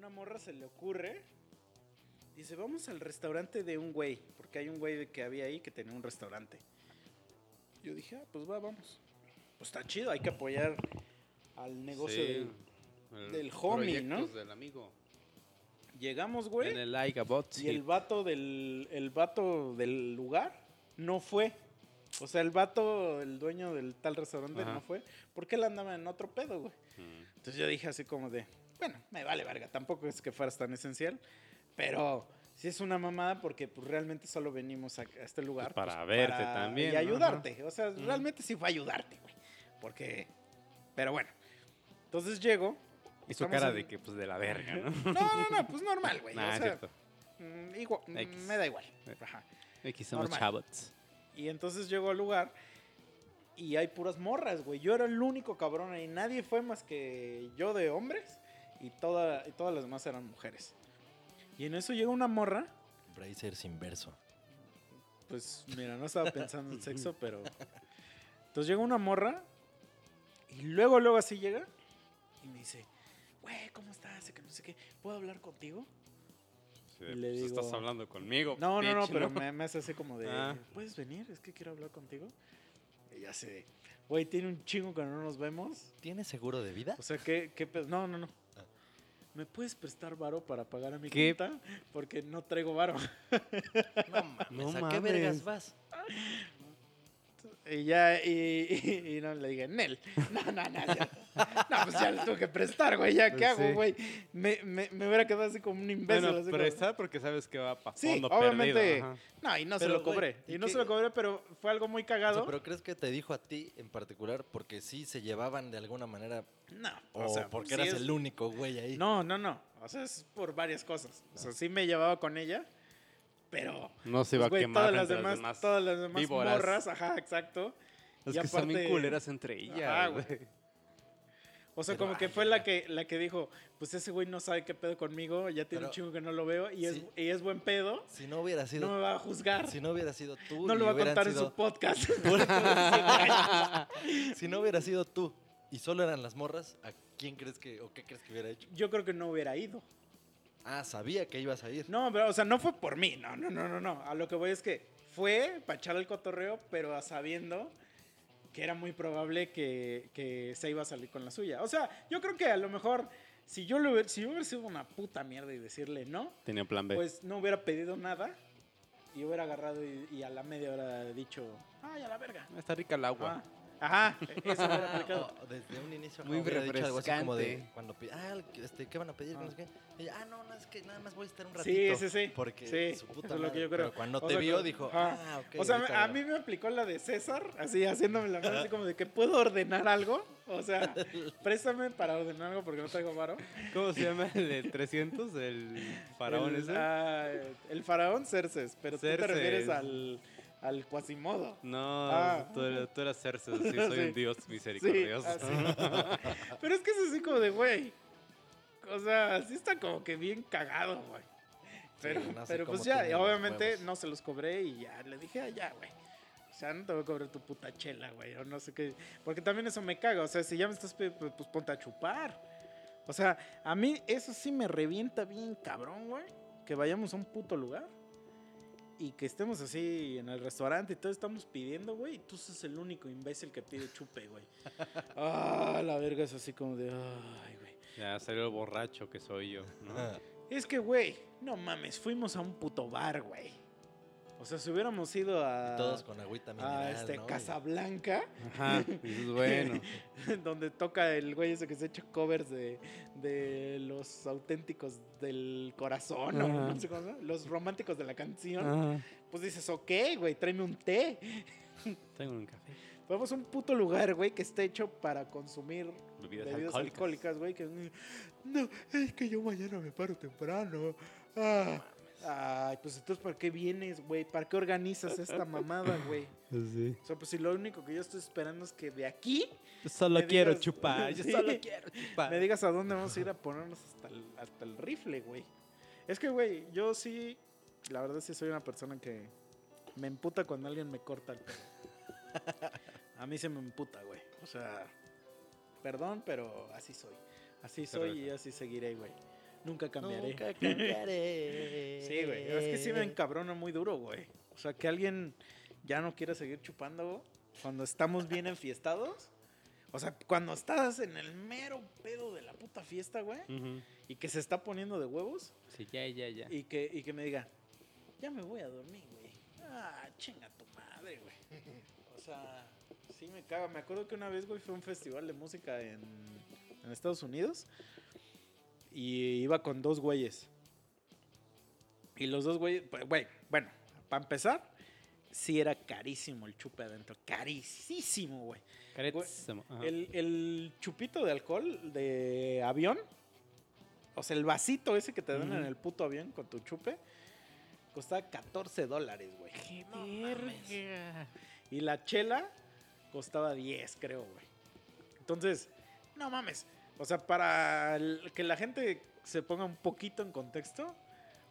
una morra se le ocurre. Dice, vamos al restaurante de un güey. Porque hay un güey que había ahí que tenía un restaurante. Yo dije, ah, pues va, vamos. Pues está chido, hay que apoyar al negocio Sí, del- el del homie, ¿no? del amigo. Llegamos, güey. En el like. Y el vato del, el vato del lugar no fue. O sea, el vato, el dueño del tal restaurante Ajá. no fue. Porque él andaba en otro pedo, güey. Mm. Entonces yo dije así como de, bueno, me vale verga. Tampoco es que fueras tan esencial. Pero sí es una mamada porque pues, realmente solo venimos a, a este lugar. Pues para pues, verte también, Y ¿no? ayudarte. O sea, realmente sí fue ayudarte, güey. Porque... Pero bueno. Entonces llego. Y su cara en- de que, pues, de la verga, ¿no? No, no, no, pues normal, güey. Nah, o sea, cierto. mm, igual, mm, X. me da igual. Eh. Ajá. X somos chavos. Y entonces llego al lugar y hay puras morras, güey. Yo era el único cabrón ahí. Nadie fue más que yo de hombres y, toda, y todas las demás eran mujeres. Y en eso llega una morra. Brazers inverso. Pues mira, no estaba pensando en sexo, pero. Entonces llega una morra y luego, luego así llega y me dice, güey, ¿cómo estás? Que no sé qué, ¿puedo hablar contigo? Sí, Y le pues, digo- estás hablando conmigo. No, no, no, bitch, pero me, me hace así como de, Ah. ¿puedes venir? Es que quiero hablar contigo. Y ya sé, güey, tiene un chingo que no nos vemos. ¿Tienes seguro de vida? O sea, ¿qué, qué pedo? No, no, no. ¿Me puedes prestar varo para pagar a mi ¿Qué? cuenta? Porque no traigo varo. No mames, No ¿a qué vergas vas? Y ya, y, y- y no le dije, Nel. No, no, no. ya. No, pues ya le tuve que prestar, güey. ¿Ya qué Pues hago, sí. güey? Me, me, me hubiera quedado así como un imbécil. Bueno, así como- prestar porque sabes que va para Sí, fondo obviamente. perdido. No, y no se Pero, lo güey, cobré. ¿y Y no qué? se lo cobré, pero fue algo muy O cagado. sea, ¿Pero crees que te dijo a ti en particular porque sí se llevaban de alguna manera No, o, o sea, porque sí eras es- el único güey ahí? No, no, no. O sea, es por varias cosas. O sea, sí me llevaba con ella, pero. No se pues, iba a quemar todas las demás, las demás. todas las demás víboras. morras, ajá, exacto. Es Y que son bien aparte- culeras entre ellas, Ajá, güey. O sea, Pero, como que ay, fue la que, la que dijo, pues ese güey no sabe qué pedo conmigo, ya tiene un chingo que no lo veo y, es, y es buen pedo, Si no hubiera sido, no me va a juzgar, si no hubiera sido tú, no lo va a contar en su podcast. si no hubiera sido tú y solo eran las morras, ¿a quién crees que o qué crees que hubiera hecho? Yo creo que no hubiera ido. Ah, sabía que ibas a ir. No, pero, o sea, no fue por mí, no, no, no, no, no. A lo que voy es que fue para echar el cotorreo, pero a sabiendo que era muy probable que, que se iba a salir con la suya. O sea, yo creo que a lo mejor, si yo, le hubiera, si yo hubiera sido una puta mierda y decirle no, Tenía plan B. pues no hubiera pedido nada y hubiera agarrado y, y a la media hora dicho, ay, a la verga. Está rica el agua. Ah, Ajá, eso hubiera aplicado. O desde un inicio Muy hubiera dicho algo así como de cuando pi- ah, este, ¿qué van a pedir? Que no Ah. sé qué. Ella, ah, no, no, es que nada más voy a estar un ratito. sí, sí. Porque Sí, su puta eso es lo que yo creo. Pero cuando O te sea, vio que- dijo, ah, ok. o sea, a veo". mí me aplicó la de César, así haciéndome la mano, así como de que puedo ordenar algo. O sea, préstame para ordenar algo porque no traigo varo. ¿Cómo se llama el de 300? El faraón el, ese. ah, el faraón Cerces, pero tú te Cerces. refieres al, al Quasimodo. No, Ah. tú, eras Cersei, sí, soy Sí. un dios Sí, misericordioso. pero es que es así como de, güey. O sea, sí está como que bien cagado, güey. Pero, no sé pero pues ya, obviamente huevos. no se los cobré y ya le dije, ah, ya, güey. O sea, no te voy a cobrar tu puta chela, güey. O no sé qué. Porque también eso me caga. O sea, si ya me estás, pues, pues ponte a chupar. O sea, a mí eso sí me revienta bien cabrón, güey. Que vayamos a un puto lugar y que estemos así en el restaurante y todos estamos pidiendo, güey. Y tú sos el único imbécil que pide chupe, güey. Ah, la verga es así como de, ay, güey. Ya salió el borracho que soy yo, ¿no? Es que, güey, no mames, fuimos a un puto bar, güey. O sea, si hubiéramos ido a, y todos con agüita mineral, a este Casablanca, Ajá, bueno. donde toca el güey ese que se echa covers de, de los auténticos del corazón, o Ajá. no sé cómo se llama, los románticos de la canción, Ajá. pues dices, ok, güey, tráeme un té. Tengo un café. Vamos a un puto lugar, güey, que esté hecho para consumir Bebidas, alcohólicas, güey. Que... No, es que yo mañana me paro temprano. Ah. Ay, pues entonces, ¿para qué vienes, güey? ¿Para qué organizas esta mamada, güey? Sí. O sea, pues si lo único que yo estoy esperando es que de aquí Yo solo quiero chupar, yo solo quiero chupar. me digas a dónde vamos a ir a ponernos hasta el, hasta el rifle, güey. Es que, güey, yo sí, la verdad sí soy una persona que me emputa cuando alguien me corta el pelo. A mí se me emputa, güey. O sea, perdón, pero así soy. Así soy y así seguiré, güey. Nunca cambiaré. Nunca cambiaré. Sí, güey. Es que sí me encabrona muy duro, güey. O sea, que alguien ya no quiera seguir chupando cuando estamos bien enfiestados. O sea, cuando estás en el mero pedo de la puta fiesta, güey. Ujú. Y que se está poniendo de huevos. Sí, ya, ya, ya. Y que, y que me diga, ya me voy a dormir, güey. Ah, chinga tu madre, güey. O sea, sí me caga. Me acuerdo que una vez, güey, fue a un festival de música en, en Estados Unidos. Y iba con dos güeyes. Y los dos güeyes, pues, güey, bueno, para empezar, sí era carísimo el chupe adentro. Carísimo, güey. Carísimo. El, el chupito de alcohol de avión, o sea, el vasito ese que te dan en el puto avión con tu chupe, costaba 14 dólares, güey. No mames. Y la chela costaba 10, creo, güey. Entonces, no mames. O sea, para el- que la gente se ponga un poquito en contexto,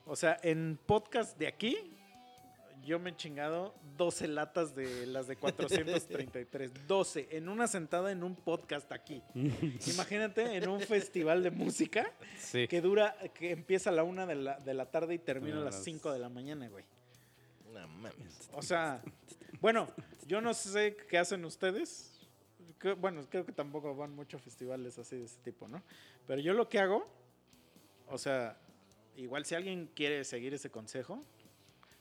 o sea, en podcast de aquí, yo me he chingado 12 latas de las de 433. 12 en una sentada en un podcast aquí. Imagínate en un festival de música Sí. que dura, que empieza a la una de la, de la tarde y termina a las- 5 de la mañana, güey. No mames. O sea, bueno, yo no sé qué hacen ustedes. Que- Bueno, creo que tampoco van muchos festivales así de ese tipo, ¿no? Pero yo lo que hago, o sea, igual si alguien quiere seguir ese consejo,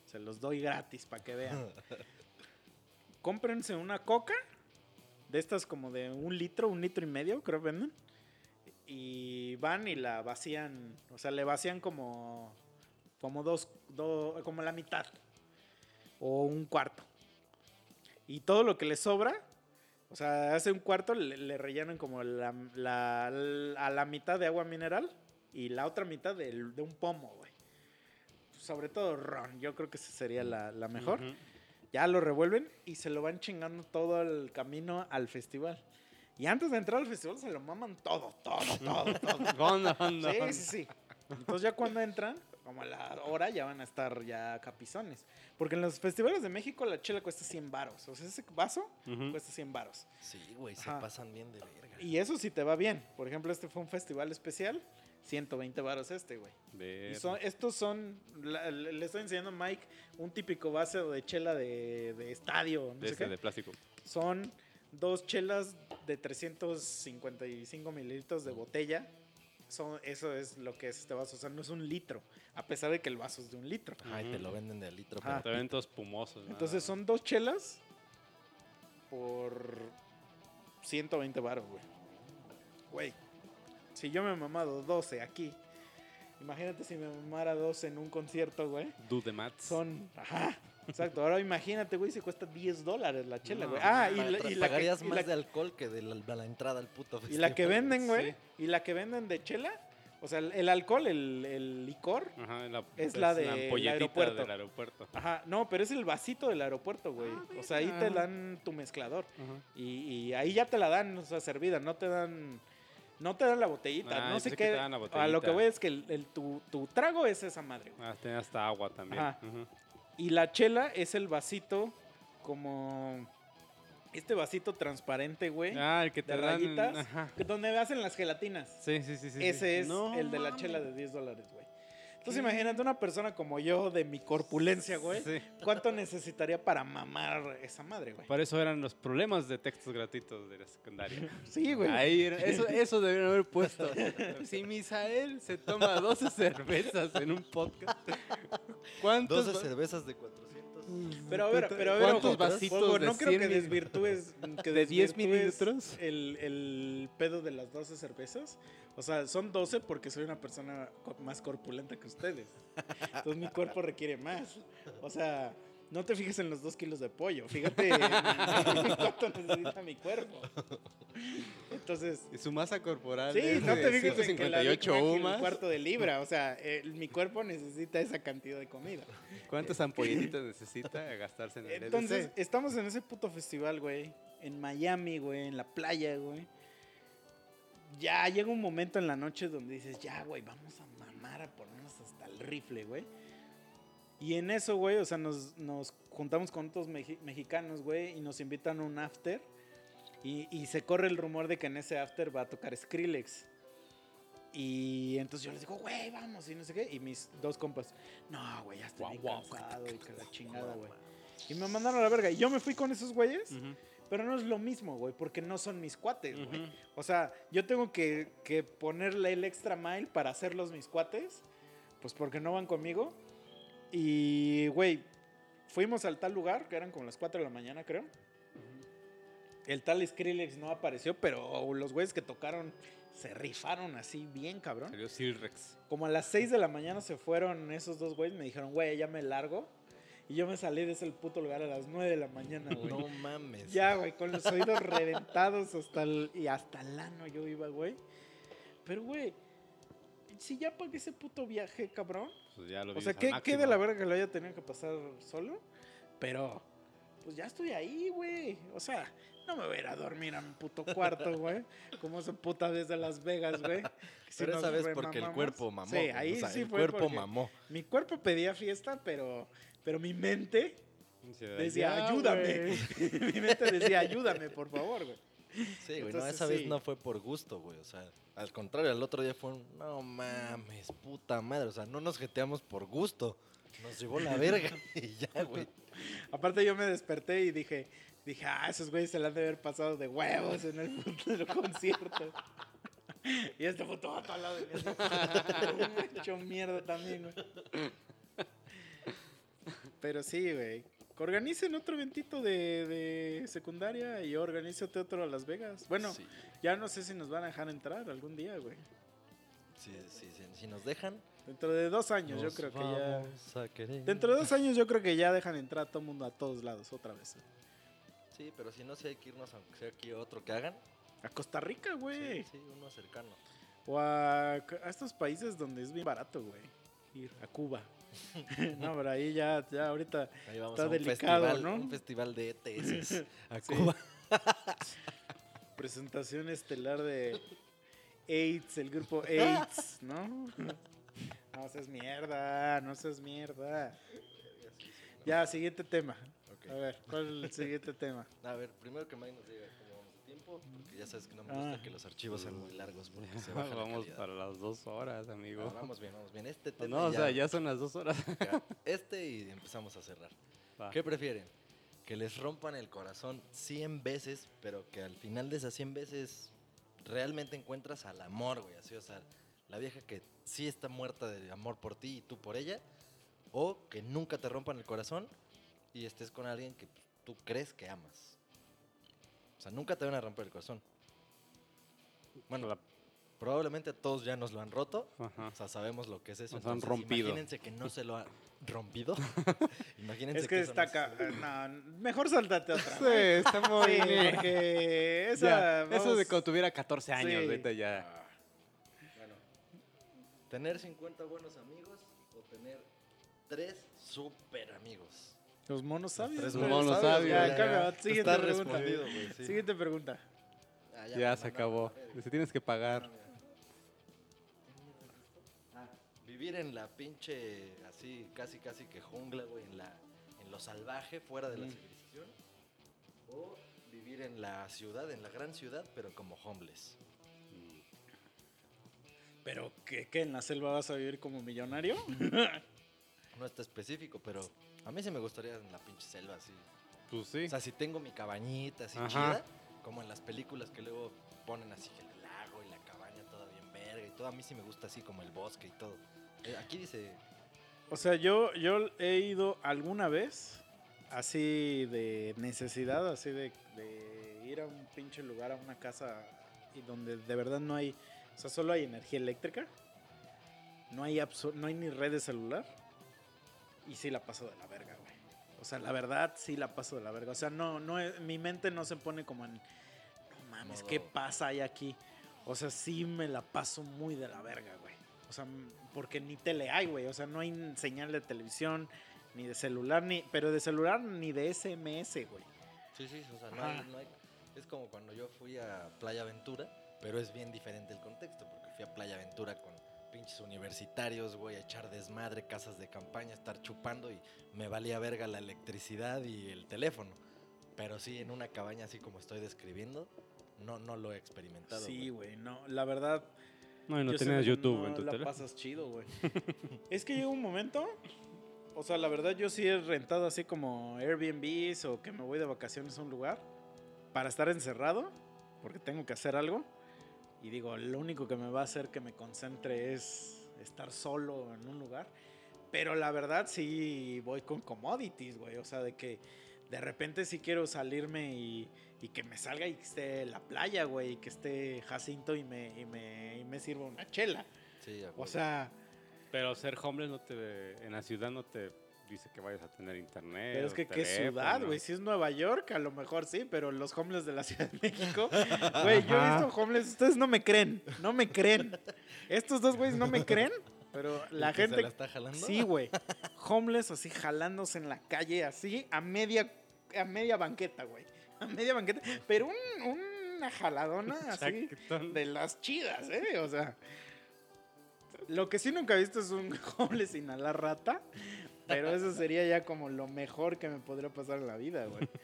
se los doy gratis para que vean. Cómprense una coca, de estas como de un litro, un litro y medio, creo venden. Y van y la vacían, o sea, le vacían como, como dos, do- como la mitad o un cuarto. Y todo lo que le sobra, o sea, hace un cuarto, le, le rellenan como la, la- la- a la mitad de agua mineral y la otra mitad del- de, un pomo, güey. Sobre todo ron, yo creo que esa sería la, la mejor. Ya lo revuelven y se lo van chingando todo el camino al festival. Y antes de entrar al festival se lo maman todo, todo, todo, todo. Sí, sí, sí. Entonces ya cuando entran, como a la hora, ya van a estar ya capizones. Porque en los festivales de México la chela cuesta 100 varos. O sea, ese vaso Ujú. cuesta 100 varos. Sí, güey, se Ajá. pasan bien de verga. Y eso sí te va bien. Por ejemplo, este fue un festival especial. 120 varos este, güey. Y son, estos son, la- le estoy enseñando a Mike un típico vaso de chela de, de estadio. No de sé ese qué. de plástico. Son dos chelas de 355 mililitros de botella. Son, eso es lo que es este vaso. O sea, no es un litro. A pesar de que el vaso es de un litro. Ay, te lo venden de litro. Ajá. pero- Eventos pumosos. nada Entonces son dos chelas por 120 baros, güey. Güey, si yo me he mamado 12 aquí, imagínate si me mamara 12 en un concierto, güey. Do the mats. Son, ajá, exacto. Ahora imagínate, güey, si cuesta 10 dólares la chela, No, güey. Ah, y la, y la que, pagarías y más la- de alcohol que de la, de la entrada al puto y la que festival, venden, güey, sí. y la que venden de chela, o sea, el, el alcohol, el, el licor, Ajá, la, Es la del ampolletita aeropuerto. del aeropuerto. ajá, no, pero es el vasito del aeropuerto, güey. Ah, o sea, ahí te dan tu mezclador. Ajá. Y, y ahí ya te la dan, o sea, servida, no te dan, no te dan la botellita, Ah, no sé qué. la a lo que voy es que el, el- tu, tu trago es esa madre. güey. Ah, tiene hasta agua también. Ajá. Y la chela es el vasito como este vasito transparente, güey, Ah, el que te de dan. rayitas, Ajá. donde hacen las gelatinas. Sí, sí, sí, sí. sí. Ese es No el de la chela de 10 dólares, güey. Entonces imagínate una persona como yo, de mi corpulencia, güey, Sí. ¿cuánto necesitaría para mamar esa madre, güey? Por eso eran los problemas de textos gratuitos de la secundaria. Sí, güey. Ahí, era- eso, eso deberían haber puesto. Si Misael se toma 12 cervezas en un podcast, ¿cuántos 12 va- cervezas de 400. Pero a ver, pero a ver, ¿Cuántos ojo, vasitos ojo, de no creo 100 que desvirtúes que de 10 desvirtúes mililitros? El, el pedo de las 12 cervezas. O sea, son 12 porque soy una persona más corpulenta que ustedes. Entonces mi cuerpo requiere más. O sea, no te fijes en los 2 kilos de pollo. Fíjate en cuánto necesita mi cuerpo. Entonces, Y su masa corporal sí, es no te fijes en que la Big 158 Mac UMAS. cuarto de libra. O sea, el- mi cuerpo necesita esa cantidad de comida. ¿Cuántas ampolletitas necesita gastarse en el Entonces, estamos en ese puto festival, güey. En Miami, güey. En la playa, güey. Ya llega un momento en la noche donde dices, ya, güey, vamos a mamar a ponernos hasta el rifle, güey. Y en eso, güey, o sea, nos, nos juntamos con otros mexicanos, güey, y nos invitan a un after. Y, y se corre el rumor de que en ese after va a tocar Skrillex. Y entonces yo les digo, güey, vamos, y no sé qué. Y mis dos compas, no, güey, ya estoy Guau, bien guau. cansado y que la chingada, güey. Y me mandaron a la verga. Y yo me fui con esos güeyes, pero no es lo mismo, güey, porque no son mis cuates, güey. Ujú. O sea, yo tengo que, que ponerle el extra mile para hacerlos mis cuates, pues porque no van conmigo. Y, güey, fuimos al tal lugar, que eran como las 4 de la mañana, creo. El tal Skrillex no apareció, pero los güeyes que tocaron se rifaron así bien, cabrón. Salió Silrex. Como a las 6 de la mañana se fueron esos dos güeyes, me dijeron, güey, ya me largo. Y yo me salí de ese puto lugar a las 9 de la mañana, güey. No mames. Ya, güey, con los oídos reventados hasta el, y hasta el ano yo iba, güey. Pero, güey, si ya pagué ese puto viaje, cabrón. Pues ya lo O sea, ¿qué, qué de la verga que lo haya tenido que pasar solo? Pero, pues ya estoy ahí, güey. O sea, no me voy a ir a dormir a mi puto cuarto, güey. Como esa puta vez de Las Vegas, güey. sí Pero esa vez porque el cuerpo mamó. Sí, ahí o sea, sí el fue cuerpo mamó. Mi cuerpo pedía fiesta, pero, pero mi mente decía, "Ya, ayúdame. güey". mi mente decía, ayúdame, por favor, güey. Sí, güey, no, esa vez no fue por gusto, güey. O sea, al contrario, el otro día fue un, no mames, puta madre. O sea, no nos jeteamos por gusto. Nos llevó la verga y ya, güey. Aparte yo me desperté y dije, dije, ah, esos güeyes se la han de haber pasado de huevos en el puto concierto. y este puto vato al lado de mí. Hecho mierda también, güey. Pero sí, güey. Que organicen otro eventito de, de secundaria y organízate otro a Las Vegas. Bueno, Sí, ya no sé si nos van a dejar entrar algún día, güey. sí, sí, sí, si nos dejan. Dentro de dos años, yo creo que ya... Dentro de dos años yo creo que ya dejan entrar a todo mundo a todos lados otra vez. Sí, pero si no, sí hay que irnos, aunque sea aquí otro que hagan. A Costa Rica, güey. Sí, sí, uno cercano. O a, a estos países donde es bien barato, güey. Ir a Cuba. no, pero ahí ya, ya ahorita. Ahí vamos Está a un delicado, festival, ¿no? un festival de ETS a Sí. Cuba. Presentación estelar de AIDS, el grupo AIDS, ¿no? No seas mierda, no seas mierda. Ya, siguiente tema. A ver, ¿cuál es el siguiente tema? A ver, primero que Mike nos diga tiempo, porque ya sabes que no me Ah. gusta que los archivos sean muy largos porque se baja la Vamos calidad. para las dos horas, amigo. Ah, vamos bien, vamos bien. Este tema no, o sea, ya son las dos horas. ya, Este y empezamos a cerrar. Va. ¿Qué prefieren? Que les rompan el corazón 100 veces, pero que al final de esas 100 veces realmente encuentras al amor, güey. Así, o sea, la vieja que sí está muerta de amor por ti y tú por ella. O que nunca te rompan el corazón y estés con alguien que pues, tú crees que amas. O sea, nunca te van a romper el corazón. Bueno, La- probablemente todos ya nos lo han roto. Ajá. O sea, sabemos lo que es eso. Nos han entonces rompido. Imagínense que no se lo ha rompido. imagínense Es que no está acá. No, mejor saltate otra. Sí, está muy Sí, bien. porque esa. Ya, Eso de cuando tuviera 14 años, Sí. ahorita ya. Bueno, tener 50 buenos amigos o tener tres super amigos. Los monos sabios. Güey. monos sabios, Ya, ya. cambia, siguiente Está pregunta. respondido, güey, sí. Siguiente pregunta. Ah, Ya, me se acabó. Dice, tienes que pagar. Ah, Vivir en la pinche, así, casi, casi que jungla, güey, en, la, en lo salvaje, fuera de la Mm. civilización. O vivir en la ciudad, en la gran ciudad, pero como homeless. ¿Pero qué, qué? ¿En la selva vas a vivir como millonario? No está específico, pero a mí sí me gustaría en la pinche selva, así. Pues sí. O sea, si tengo mi cabañita así Ajá. chida, como en las películas que luego ponen así que el lago y la cabaña toda bien verga y todo, a mí sí me gusta así como el bosque y todo. Eh, aquí dice, O sea, yo, yo he ido alguna vez así de necesidad, así de, de ir a un pinche lugar, a una casa y donde de verdad no hay, o sea, solo hay energía eléctrica, no hay, no hay ni red de celular y sí la paso de la verga, güey. O sea, la verdad sí la paso de la verga. O sea, no, no, mi mente no se pone como en, no mames, ¿qué pasa hay aquí? O sea, sí me la paso muy de la verga, güey. O sea, porque ni tele hay, güey. O sea, no hay señal de televisión, ni de celular, ni, pero de celular ni de SMS, güey. sí, sí, o sea, no hay, no hay- es como cuando yo fui a Playa Aventura, pero es bien diferente el contexto, porque fui a Playa Aventura con pinches universitarios, güey, a echar desmadre, casas de campaña, estar chupando y me valía verga la electricidad y el teléfono. Pero sí, en una cabaña así como estoy describiendo, no, no lo he experimentado. Sí, güey. no. La verdad, No, y no yo tenías YouTube no en tu la tele. pasas chido, güey. es que llega un momento, o sea, la verdad yo sí he rentado así como Airbnbs o que me voy de vacaciones a un lugar para estar encerrado, porque tengo que hacer algo. Y digo, lo único que me va a hacer que me concentre es estar solo en un lugar. Pero la verdad sí voy con commodities, güey. O sea, de que de repente sí quiero salirme y, y que me salga y que esté la playa, güey. Y que esté Jacinto y me, y me, y me sirva una chela. Sí, a O sea, Pero ser homeless no te, en la ciudad no te dice que vayas a tener internet. pero es que qué ciudad, güey. Si es Nueva York, a lo mejor sí, pero los homeless de la Ciudad de México, güey, yo he visto homeless, ustedes no me creen, no me creen. Estos dos güeyes no me creen, pero la ¿El que gente se la está jalando? Sí, güey. Homeless así jalándose en la calle, así a media, a media banqueta, güey. A media banqueta. Pero un- una jaladona así de las chidas, ¿eh? O sea. Lo que sí nunca he visto es un homeless inhalar rata. Pero eso sería ya como lo mejor que me podría pasar en la vida, güey.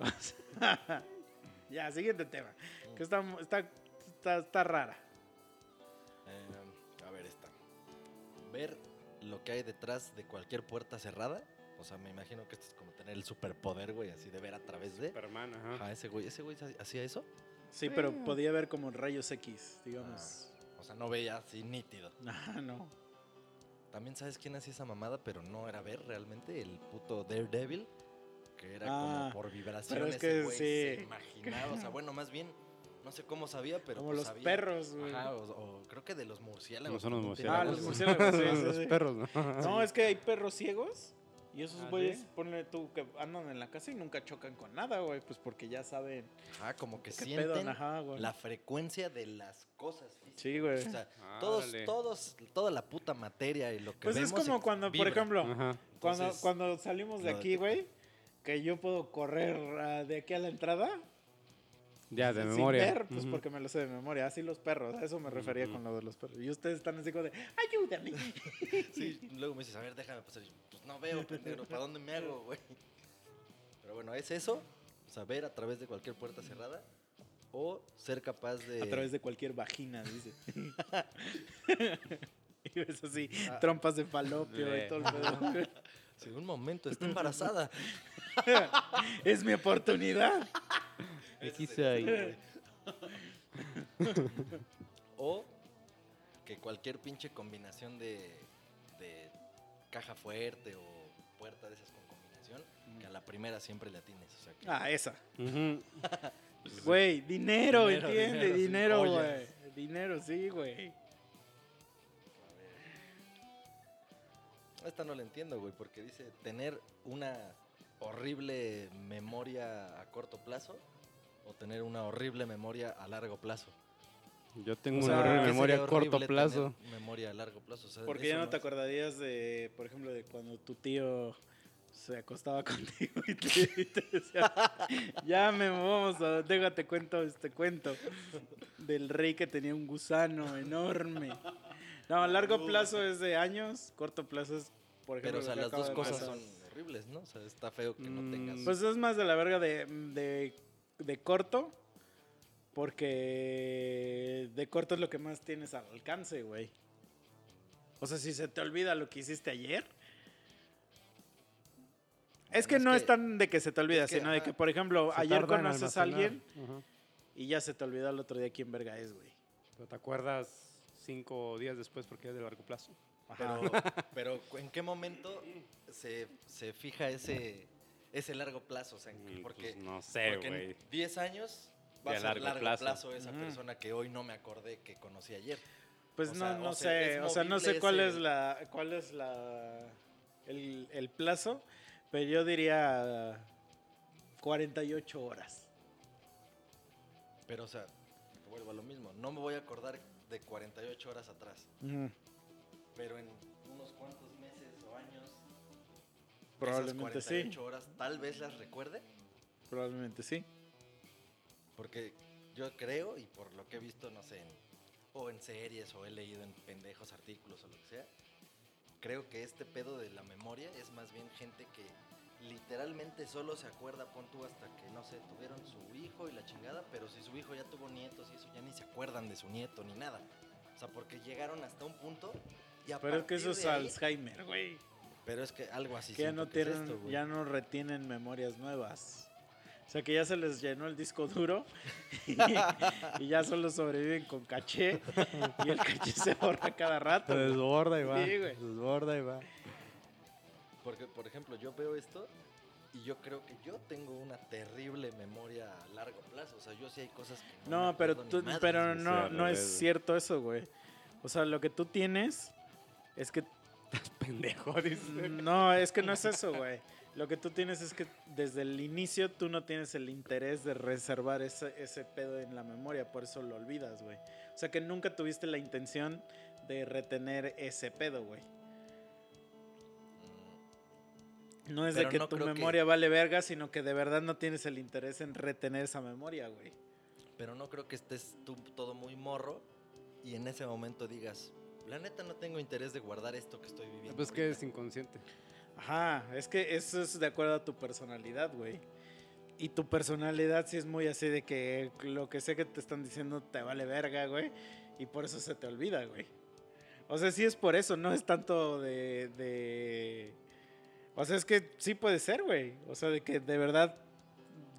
O sea, ya, siguiente tema. Que está, está, está, está rara. Eh, a ver, esta. Ver lo que hay detrás de cualquier puerta cerrada. O sea, me imagino que esto es como tener el superpoder, güey, así de ver a través de. Superman, ajá. Ajá, ese güey, ese güey hacía eso. Sí, pero podía ver como rayos X, digamos. O sea, no veía así nítido. Ah, no. También sabes quién hacía esa mamada, pero no era ver realmente el puto Daredevil. Que era Ah, como por vibraciones. pero es que sí. se imaginaba. O sea, bueno, más bien, no sé cómo sabía, pero. Como pues los sabía. perros, güey. Ajá, o, o creo que de los murciélagos. No son los murciélagos. Ah, los murciélagos, sí, sí, los sí. perros, ¿no? No, es que hay perros ciegos. Y esos ¿Ah, güeyes, ponle tú que andan en la casa y nunca chocan con nada, güey. Pues porque ya saben Ajá, como que sienten pedo, ajá, güey. la frecuencia de las cosas físicas. Sí, güey. O sea, todos, Árale. todos, toda la puta materia y lo que Pues es como cuando, por ejemplo, Ajá. cuando, Entonces, cuando salimos de aquí, güey, que yo puedo correr ah, de aquí a la entrada. Ya, de sin memoria. ver, pues Ujú. porque me lo sé de memoria. Así los perros, a eso me refería con lo de los perros. Y ustedes están así como de, ayúdame. Sí, luego me dices, a ver, déjame pasar. Yo, Pues no veo, pendejo, ¿para dónde me hago, güey? Pero bueno, es eso, saber a través de cualquier puerta cerrada o ser capaz de... A través de cualquier vagina, dice. y ves así, Ah. trompas de falopio y todo el pedo. Si en un momento está embarazada. es mi oportunidad. O que cualquier pinche combinación de, de caja fuerte o puerta de esas con combinación, que a la primera siempre le atines. O sea, que Ah, esa. Güey, dinero, Dinero, entiende, dinero, güey. Dinero, sí, güey. Esta no la entiendo, güey, porque dice tener una horrible memoria a corto plazo o tener una horrible memoria a largo plazo. Yo tengo O una horrible ¿qué memoria a corto plazo. tener Memoria a largo plazo. o sea, Porque ya no te es- acordarías de, por ejemplo, de cuando tu tío se acostaba contigo y te, y te decía, ya me vamos a, déjate cuento este cuento del rey que tenía un gusano enorme. No, a largo plazo es de años, corto plazo es, por ejemplo, Pero, o sea, las dos cosas pasar. son horribles, ¿no? O sea, está feo que no Mm, tengas... Pues es más de la verga de, de, de corto, porque de corto es lo que más tienes al alcance, güey. O sea, si se te olvida lo que hiciste ayer. Es que es no que- es tan de que se te olvida, es que, sino de que, por ejemplo, ayer conoces a alguien y ya se te olvidó el otro día quién verga es, güey. Pero te acuerdas cinco días después porque es de largo plazo. Ajá. Pero, pero ¿en qué momento se, se fija ese, ese largo plazo? O sea, en- porque, pues no sé, porque güey. en 10 años va De a ser largo largo, plazo. plazo. esa persona que hoy no me acordé que conocí ayer. Pues O no, sea, no sé, o sea, no sé cuál ese- es la, cuál es la, el, el plazo, pero yo diría 48 horas. Pero, o sea, vuelvo a lo mismo. No me voy a acordar de 48 horas atrás. Pero en Probablemente esas sí, 48 horas tal vez las recuerde. probablemente sí. Porque yo creo, y por lo que he visto, no sé, en- o en series, o he leído en pendejos artículos o lo que sea, creo que este pedo de la memoria es más bien gente que literalmente solo se acuerda, pon tú hasta que, no sé, tuvieron su hijo y la chingada, pero si su hijo ya tuvo nietos y eso, ya ni se acuerdan de su nieto ni nada. O sea, porque llegaron hasta un punto y a Pero es que eso es ahí- Alzheimer, güey. Pero es que algo así que ya no que es tienen, esto, güey. ya no retienen memorias nuevas. O sea que ya se les llenó el disco duro y, y ya solo sobreviven con caché y el caché se borra cada rato. Se desborda y va. Sí, güey. se desborda y va. Porque, por ejemplo, yo veo esto y yo creo que yo tengo una terrible memoria a largo plazo. O sea, yo sí hay cosas que no No, me pero, tú- pero no, no es cierto eso, güey. O sea, lo que tú tienes es que Pendejo, dice. No, es que no es eso, güey. Lo que tú tienes es que desde el inicio tú no tienes el interés de reservar ese, ese pedo en la memoria, por eso lo olvidas, güey. O sea que nunca tuviste la intención de retener ese pedo, güey. No es Pero de que no tu que- memoria vale verga, sino que de verdad no tienes el interés en retener esa memoria, güey. Pero no creo que estés tú todo muy morro y en ese momento digas, la neta no tengo interés de guardar esto que estoy viviendo. Pues que ahorita". es inconsciente. Ajá, es que eso es de acuerdo a tu personalidad, güey. Y tu personalidad sí es muy así de que lo que sé que te están diciendo te vale verga, güey. Y por eso se te olvida, güey. O sea, sí es por eso, no es tanto de... de... O sea, es que sí puede ser, güey. O sea, de que de verdad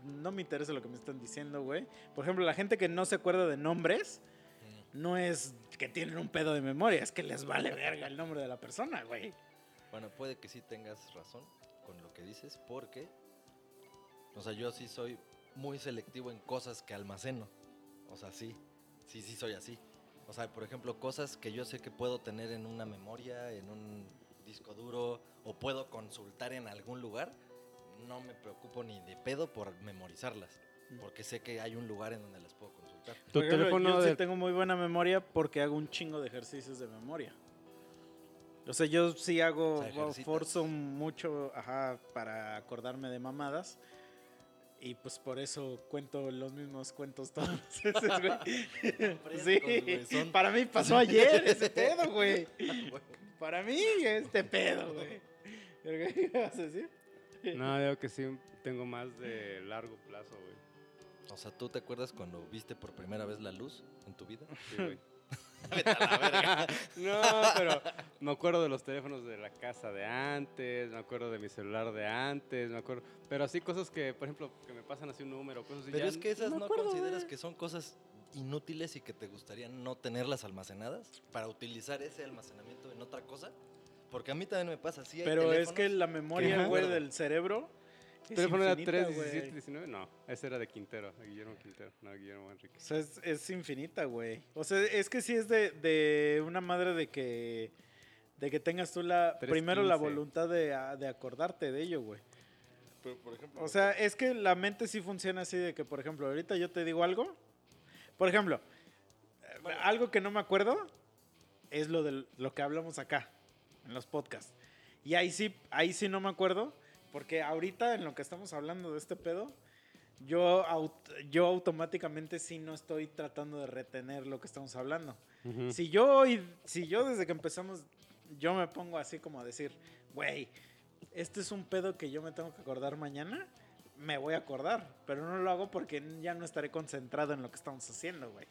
no me interesa lo que me están diciendo, güey. Por ejemplo, la gente que no se acuerda de nombres. No es que tienen un pedo de memoria, es que les vale verga el nombre de la persona, güey. Bueno, puede que sí tengas razón con lo que dices, porque, o sea, yo sí soy muy selectivo en cosas que almaceno. O sea, sí, sí, sí soy así. O sea, por ejemplo, cosas que yo sé que puedo tener en una memoria, en un disco duro, o puedo consultar en algún lugar, no me preocupo ni de pedo por memorizarlas, Mm. porque sé que hay un lugar en donde las puedo consultar. Tu teléfono yo sí de- tengo muy buena memoria porque hago un chingo de ejercicios de memoria. O sea, yo sí hago, O sea, forzo mucho ajá, para acordarme de mamadas. Y pues por eso cuento los mismos cuentos todas las veces, güey. Sí, son- para mí pasó ayer ese pedo, güey. Para mí este pedo, güey. ¿Qué ibas a decir? No, digo que sí tengo más de largo plazo, güey. O sea, ¿tú te acuerdas cuando viste por primera vez la luz en tu vida? Sí, güey. Vete a la verga. No, pero me acuerdo de los teléfonos de la casa de antes, me acuerdo de mi celular de antes, me acuerdo. Pero así cosas que, por ejemplo, que me pasan así un número, cosas así. Pero ya es que esas no acuerdo, consideras güey. que son cosas inútiles y que te gustaría no tenerlas almacenadas para utilizar ese almacenamiento en otra cosa. Porque a mí también me pasa así. hay Pero es que la memoria, güey, del cerebro. ¿Tu es teléfono era infinita, 3, güey. 17, 19? No, ese era de Quintero, de Guillermo Quintero, no, Guillermo Enrique. O sea, es, es infinita, güey. O sea, es que sí es de, de una madre de que de que tengas tú la 3.15. primero la voluntad de, a- de acordarte de ello, güey. Pero, por ejemplo, O sea, es que la mente sí funciona así de que, por ejemplo, ahorita yo te digo algo. Por ejemplo, algo que no me acuerdo es lo de lo que hablamos acá en los podcasts. Y ahí sí, ahí sí no me acuerdo, porque ahorita en lo que estamos hablando de este pedo, yo, aut- yo automáticamente sí no estoy tratando de retener lo que estamos hablando. Ujú. Si yo hoy, si yo desde que empezamos, yo me pongo así como a decir, güey, este es un pedo que yo me tengo que acordar mañana, me voy a acordar, pero no lo hago porque ya no estaré concentrado en lo que estamos haciendo, güey.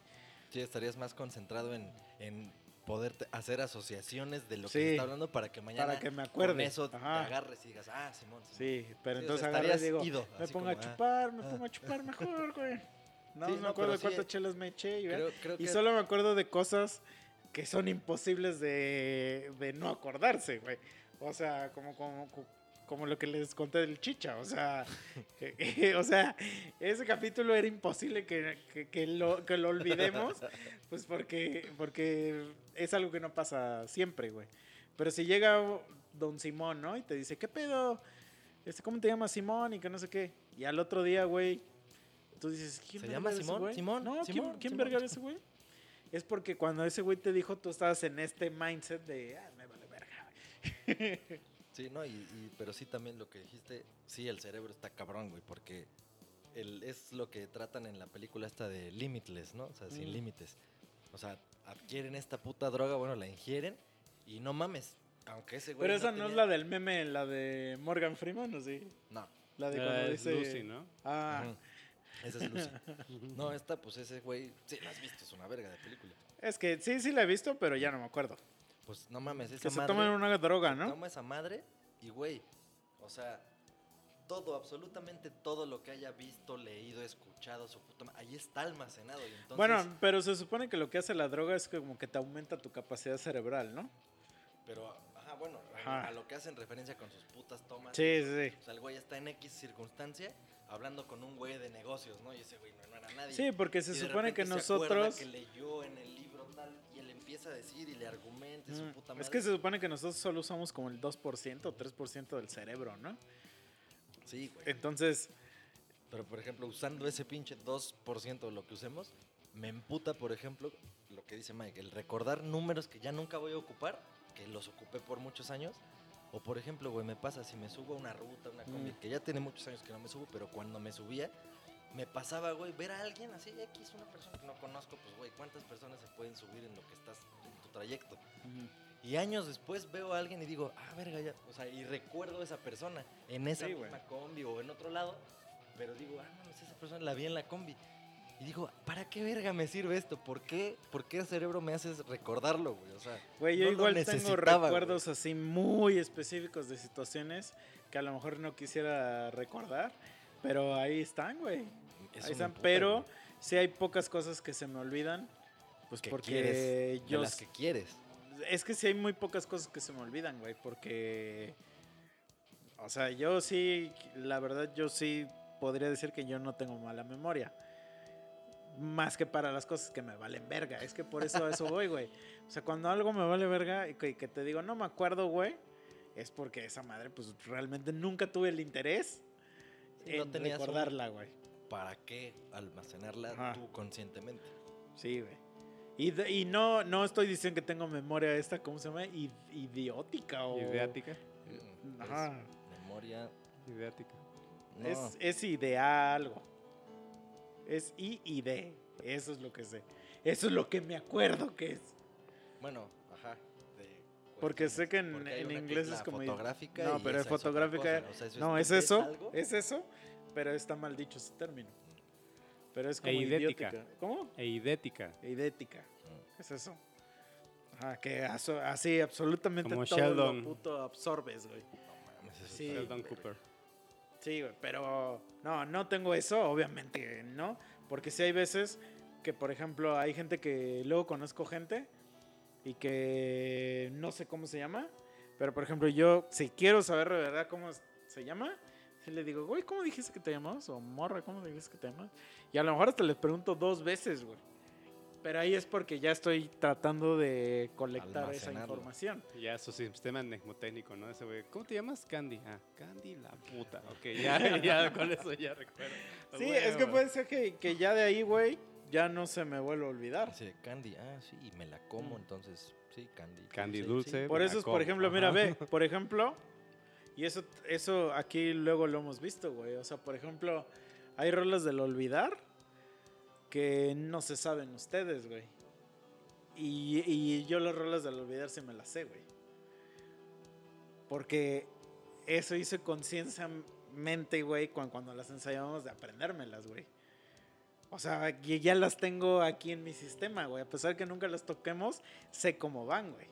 sí estarías más concentrado en, en poder hacer asociaciones de lo que se está hablando para que mañana Para que me acuerde. con eso te agarres y digas, ah, Simón, Simón". Sí, pero Sí, o entonces sea, y digo, ido, me pongo a ah, chupar, me ah. pongo a chupar mejor, güey. No, Sí, no me acuerdo de cuántas chelas me eché. y, Creo, creo y que solo me acuerdo de cosas que son imposibles de, de no acordarse, güey. O sea, como, como, como lo que les conté del chicha. O sea, que- o sea ese capítulo era imposible que, que- que lo, que lo olvidemos, pues porque, porque es algo que no pasa siempre, güey. Pero si llega don Simón, ¿no? Y te dice, ¿qué pedo? Este, ¿Cómo te llamas Simón? Y que no sé qué. Y al otro día, güey, tú dices, ¿quién ¿Se llama era ese Simón? Simón, No, ¿quién, Simón, quién Simón. verga ese güey? Es porque cuando ese güey te dijo, tú estabas en este mindset de, ah, me vale verga. Sí, no, y, y- pero sí también lo que dijiste, sí, el cerebro está cabrón, güey, porque el, es lo que tratan en la película esta de Limitless, ¿no? O sea, sin Mm. límites. O sea, adquieren esta puta droga, bueno, la ingieren y no mames, aunque ese güey Pero esa no tenía- es la del meme, la de Morgan Freeman, ¿o sí? No, La de cuando es dice... Lucy, ¿no? Ah. Esa es Lucy. No, esta, pues ese güey, sí, la has visto, es una verga de película. Es que sí, sí la he visto, pero ya no me acuerdo. Pues no mames, esa Que se madre. toman una droga, se ¿no? Toma esa madre y, güey, o sea, todo, absolutamente todo lo que haya visto, leído, escuchado, su puta ahí está almacenado. Y entonces, Bueno, pero se supone que lo que hace la droga es que como que te aumenta tu capacidad cerebral, ¿no? pero, ajá, bueno, a- Ajá. a lo que hacen referencia con sus putas tomas. Sí, sí, sí. O sea, el güey está en X circunstancia hablando con un güey de negocios, ¿no? Y ese güey no, no era nadie. Sí, porque se supone que se nosotros... que leyó en el libro tal y él empieza a decir y le su Mm, puta madre. Es que se supone que nosotros solo usamos como el 2% o 3% del cerebro, ¿no? Sí, güey. Entonces, Pero, por ejemplo, usando ese pinche 2% de lo que usemos, me emputa, por ejemplo, lo que dice Mike, el recordar números que ya nunca voy a ocupar, que los ocupé por muchos años. O, por ejemplo, güey, me pasa si me subo a una ruta, una combi, Mm. que ya tiene muchos años que no me subo, pero cuando me subía, me pasaba, güey, ver a alguien así, X, una persona que no conozco, pues, güey, ¿cuántas personas se pueden subir en lo que estás en tu trayecto? Y años después veo a alguien y digo, ah, verga, ya. O sea, y recuerdo a esa persona en esa Sí, misma combi o en otro lado. Pero digo, ah, no, esa persona la vi en la combi. Y digo, ¿para qué verga me sirve esto? ¿Por qué, ¿Por qué el cerebro me hace recordarlo, güey? O sea, güey, yo no lo igual tengo recuerdos así muy específicos de situaciones que a lo mejor no quisiera recordar, pero ahí están, güey. Ahí están, pero güey. sí hay pocas cosas que se me olvidan, pues Que porque quieres, de yo las que quieres. Es que sí hay muy pocas cosas que se me olvidan, güey, porque... O sea, yo sí, la verdad, yo sí podría decir que yo no tengo mala memoria. Más que para las cosas que me valen verga. Es que por eso a eso voy, güey. O sea, cuando algo me vale verga y que, te digo, no me acuerdo, güey, es porque esa madre, pues realmente nunca tuve el interés no en recordarla, güey. ¿Para qué almacenarla Ajá. tú conscientemente? Sí, güey. Y, de- y no, no estoy diciendo que tengo memoria esta, ¿cómo se llama? I- idiótica o... Ideática. Mm, Ajá. es memoria. Ideática. No. Es, es idea algo. Es I y D. Eso es lo que sé. Eso es lo que me acuerdo que es. Bueno, ajá. de Porque sé que en- en inglés es como- fotográfica No, pero es fotográfica- o sea, No, es eso. algo, Es eso. Pero está mal dicho ese término. Pero es como Eidética. idiótica. ¿Cómo? E idética. Idética. Mm. Es eso. Ajá, que así absolutamente Como todo Sheldon. lo puto absorbes, güey. no Sí. Sheldon Cooper. Sí, güey, pero no, no tengo eso, obviamente, ¿no? Porque sí hay veces que, por ejemplo, hay gente que luego conozco gente y que no sé cómo se llama, pero por ejemplo, yo, si quiero saber de verdad cómo se llama, sí le digo, güey, ¿cómo dijiste que te llamas? O morra, ¿cómo dijiste que te llamas? Y a lo mejor hasta les pregunto dos veces, güey. Pero ahí es porque ya estoy tratando de colectar esa información. Y Ya su sistema mnemotécnico, ¿no? Ese güey. ¿Cómo te llamas? Candy. Ah, Candy la puta. Ok, ya, ya con eso ya recuerdo. Sí, Huevo. es que puede ser que, que ya de ahí, güey, ya no se me vuelva a olvidar. Dice, Candy, ah, sí, y me la como, Mm. entonces, sí, Candy. Candy sí, dulce. sí. Por eso es, por ejemplo, mira, ve, por ejemplo, y eso, eso aquí luego lo hemos visto, güey. O sea, por ejemplo, hay rolas del olvidar que no se saben ustedes, güey. Y, y yo las rolas del olvidar sí me las sé, güey. Porque eso hice concienciamente, güey, cuando, cuando las ensayábamos de aprendérmelas, güey. O sea, ya las tengo aquí en mi sistema, güey. A pesar que nunca las toquemos, sé cómo van, güey.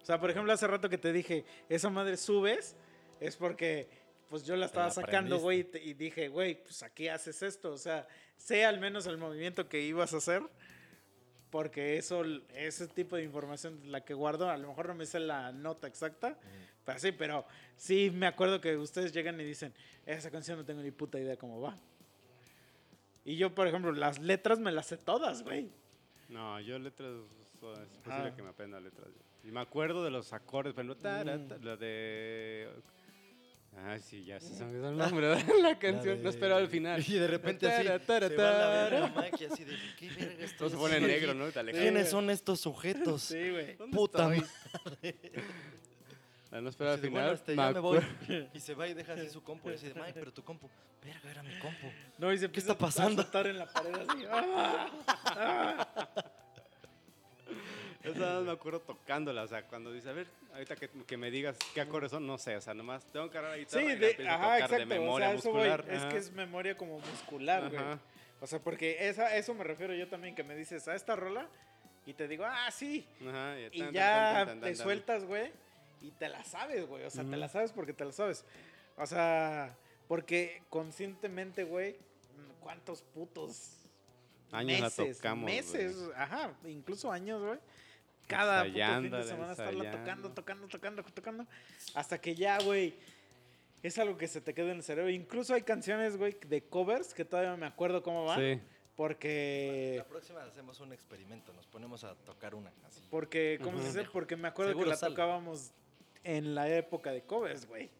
O sea, por ejemplo, hace rato que te dije, esa madre subes, es porque pues yo la estaba la sacando, güey, y dije, güey, pues aquí haces esto. O sea, sé al menos el movimiento que ibas a hacer, porque eso, ese tipo de información la que guardo, a lo mejor no me sé la nota exacta, Mm. pero sí, pero sí me acuerdo que ustedes llegan y dicen, esa canción no tengo ni puta idea cómo va. Y yo, por ejemplo, las letras me las sé todas, güey. No, yo letras. Es Ah. posible que me aprenda letras. Y me acuerdo de los acordes, pero Mm. La de. Ay, sí, ya se sabe el nombre de la canción. No esperaba al final. Y de repente así, se va la así de, ¿qué verga estoy Todo se pone negro? ¿no? ¿Quiénes son estos sujetos? Sí, güey. ¿Dónde Puta? Ah, No esperaba al final. este, me ya me voy. Y se va y deja así su compu. Y dice, Mike, pero tu compu. Verga, era mi compu. No, y se empieza está pasando? a en la pared así. Yo nada más me acuerdo tocándola, o sea, cuando dice, a ver, ahorita que, que me digas qué acordes son, no sé, o sea, nomás tengo que agarrar la guitarra Sí, y la de, ajá, tocar exacto. de memoria o sea, eso voy. muscular. Es que es memoria como muscular, güey. O sea, porque esa, eso me refiero yo también, que me dices a esta rola y te digo, ah, sí. Ajá, Y tan, ya tan, tan, te sueltas, güey, y te la sabes, güey. O sea, te la sabes porque te la sabes. O sea, porque conscientemente, güey, ¿cuántos putos Años la meses, tocamos, güey. meses, ajá, incluso años, güey. Cada puto fin de semana estarla tocando, tocando, tocando, tocando, hasta que ya, güey, es algo que se te queda en el cerebro. Incluso hay canciones, güey, de covers que todavía me acuerdo cómo van, Sí, porque La próxima hacemos un experimento, nos ponemos a tocar una así. porque cómo se dice, porque me acuerdo Seguro que la sale. tocábamos en la época de covers, güey.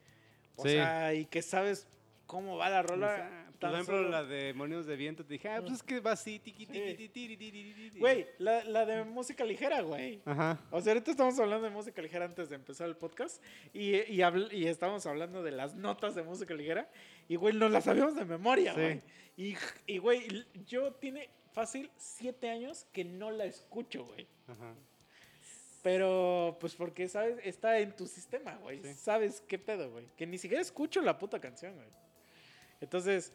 O Sí. sea, y que sabes cómo va la o rola. Por ejemplo, solo- la de Molinos de Viento, te dije, ah, pues es que va así, tiqui, tiqui, Sí. ti, tiri, tiri, tiri. Güey, la, la de música ligera, güey. Ajá. O sea, ahorita estamos hablando de música ligera antes de empezar el podcast y, y, habl- y estamos hablando de las notas de música ligera y, güey, nos las sabíamos de memoria, Sí. güey. Y, y, güey, yo tiene fácil siete años que no la escucho, güey. Ajá. Pero, pues porque, ¿sabes? Está en tu sistema, güey. Sí. Sabes qué pedo, güey. Que ni siquiera escucho la puta canción, güey. Entonces,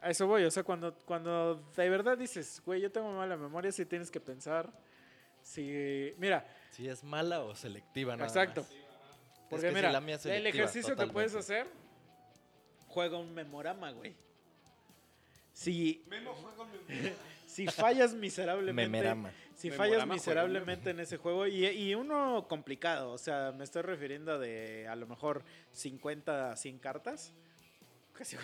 a eso voy. O sea, cuando, cuando de verdad dices, güey, yo tengo mala memoria, sí tienes que pensar si... Mira, Si es mala o selectiva, nada exacto. más. Porque Es que sí, mira, la mía es el ejercicio que puedes totalmente. hacer, juega un memorama, güey. Si, si fallas miserablemente... Memerama. Si Memorama, fallas juego, miserablemente en ese juego, y, y uno complicado, o sea, me estoy refiriendo de a lo mejor 50 a 100 cartas. Casi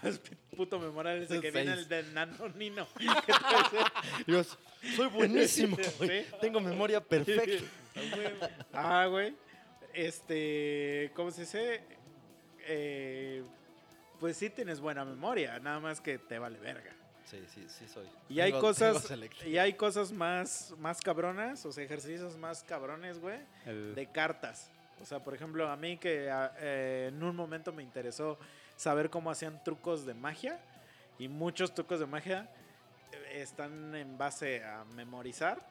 puto memorable ese que viene el Seis. de Nano Nino. que te dice, Dios, soy buenísimo, güey. Sí. Tengo memoria perfecta. ah, güey. Este, ¿cómo se dice? Eh, pues sí tienes buena memoria, nada más que te vale verga. Sí, sí, sí soy. Y hay cosas, y hay cosas más, más cabronas, o sea, ejercicios más cabrones, güey. De cartas. O sea, por ejemplo, a mí que a- eh, en un momento me interesó saber cómo hacían trucos de magia. Y muchos trucos de magia están en base a memorizar.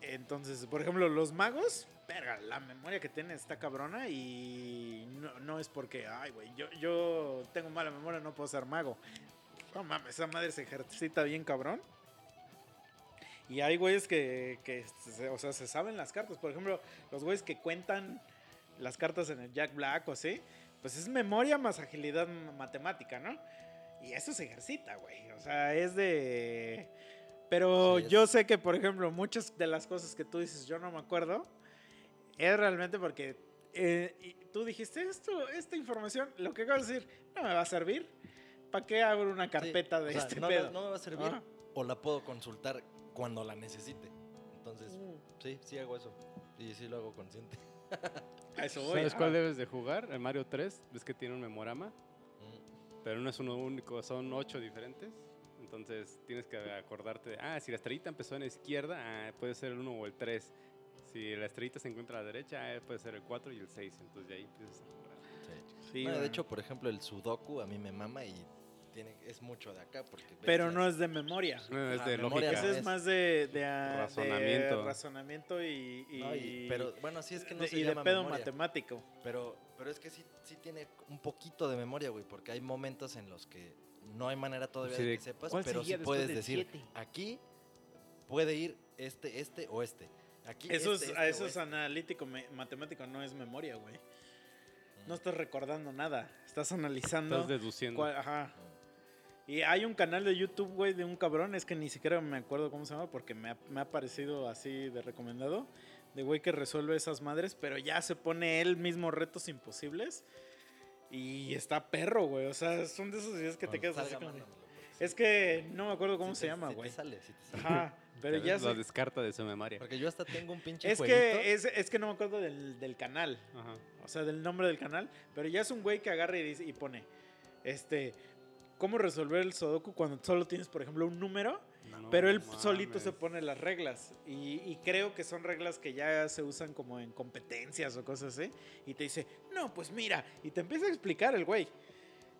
Entonces, por ejemplo, los magos, verga, la memoria que tienen está cabrona y no, no es porque, ay, güey, yo, yo tengo mala memoria, no puedo ser mago. No mames, esa madre se ejercita bien cabrón. Y hay güeyes que, que o sea, se saben las cartas. Por ejemplo, los güeyes que cuentan las cartas en el Jack Black o así, pues es memoria más agilidad matemática, ¿no? Y eso se ejercita, güey. O sea, es de... Pero Sí, yo sé que, por ejemplo, muchas de las cosas que tú dices yo no me acuerdo, es realmente porque eh, y tú dijiste esto, esta información, lo que acabas de decir, no me va a servir. ¿Para qué abro una Sí, carpeta de o sea, este no, pedo? No, me va a servir o la puedo consultar cuando la necesite. Entonces, Mm, sí, sí hago eso. Y sí lo hago consciente. a eso voy. ¿Sabes ah. cuál debes de jugar? El Mario 3, ves que tiene un memorama, Mm. pero no es uno único, son ocho diferentes. Entonces tienes que acordarte de, ah, si la estrellita empezó en la izquierda, ah, puede ser el 1 o el 3. Si la estrellita se encuentra a la derecha, ah, puede ser el 4 y el 6. Entonces de ahí empiezas a jugar. Sí. Sí, Bueno, de hecho, por ejemplo, el Sudoku a mí me mama y tiene, es mucho de acá. porque Pero no es de memoria. No, es Ah, de memoria lógica. Ese es es- más de, de, ah, de Razonamiento. y, y- No, y- pero bueno, sí es que no de- se y de llama pedo memoria. matemático. Pero, pero es que sí, sí tiene un poquito de memoria, güey, porque hay momentos en los que no hay manera todavía Sí, de de- que sepas, ¿Cuál pero sí puedes decir, siete? aquí puede ir este, este o este. Aquí Eso este, es, este, eso o es este. analítico, me- matemático, no es memoria, güey. No estás recordando nada, estás analizando. Estás deduciendo. cuál- ajá. Y hay un canal de YouTube, güey, de un cabrón, es que ni siquiera me acuerdo cómo se llama porque me ha, me ha parecido así de recomendado, de güey que resuelve esas madres, pero ya se pone él mismo retos imposibles y está perro, güey. O sea, son de esos días que te Cuando quedas así como... Es que no me acuerdo cómo sí se te- llama, te güey. sale, sí te sale. Ajá, pero ya Lo sé- descarta de su memoria. Porque yo hasta tengo un pinche Es jueguito. que, es, es que no me acuerdo del, del canal. Ajá. O sea, del nombre del canal. Pero ya es un güey que agarra y, dice, y pone, este, ¿cómo resolver el Sudoku cuando solo tienes, por ejemplo, un número? No pero él solito se mames. pone las reglas. Y, y creo que son reglas que ya se usan como en competencias o cosas así. Y te dice, no, pues mira. Y te empieza a explicar el güey.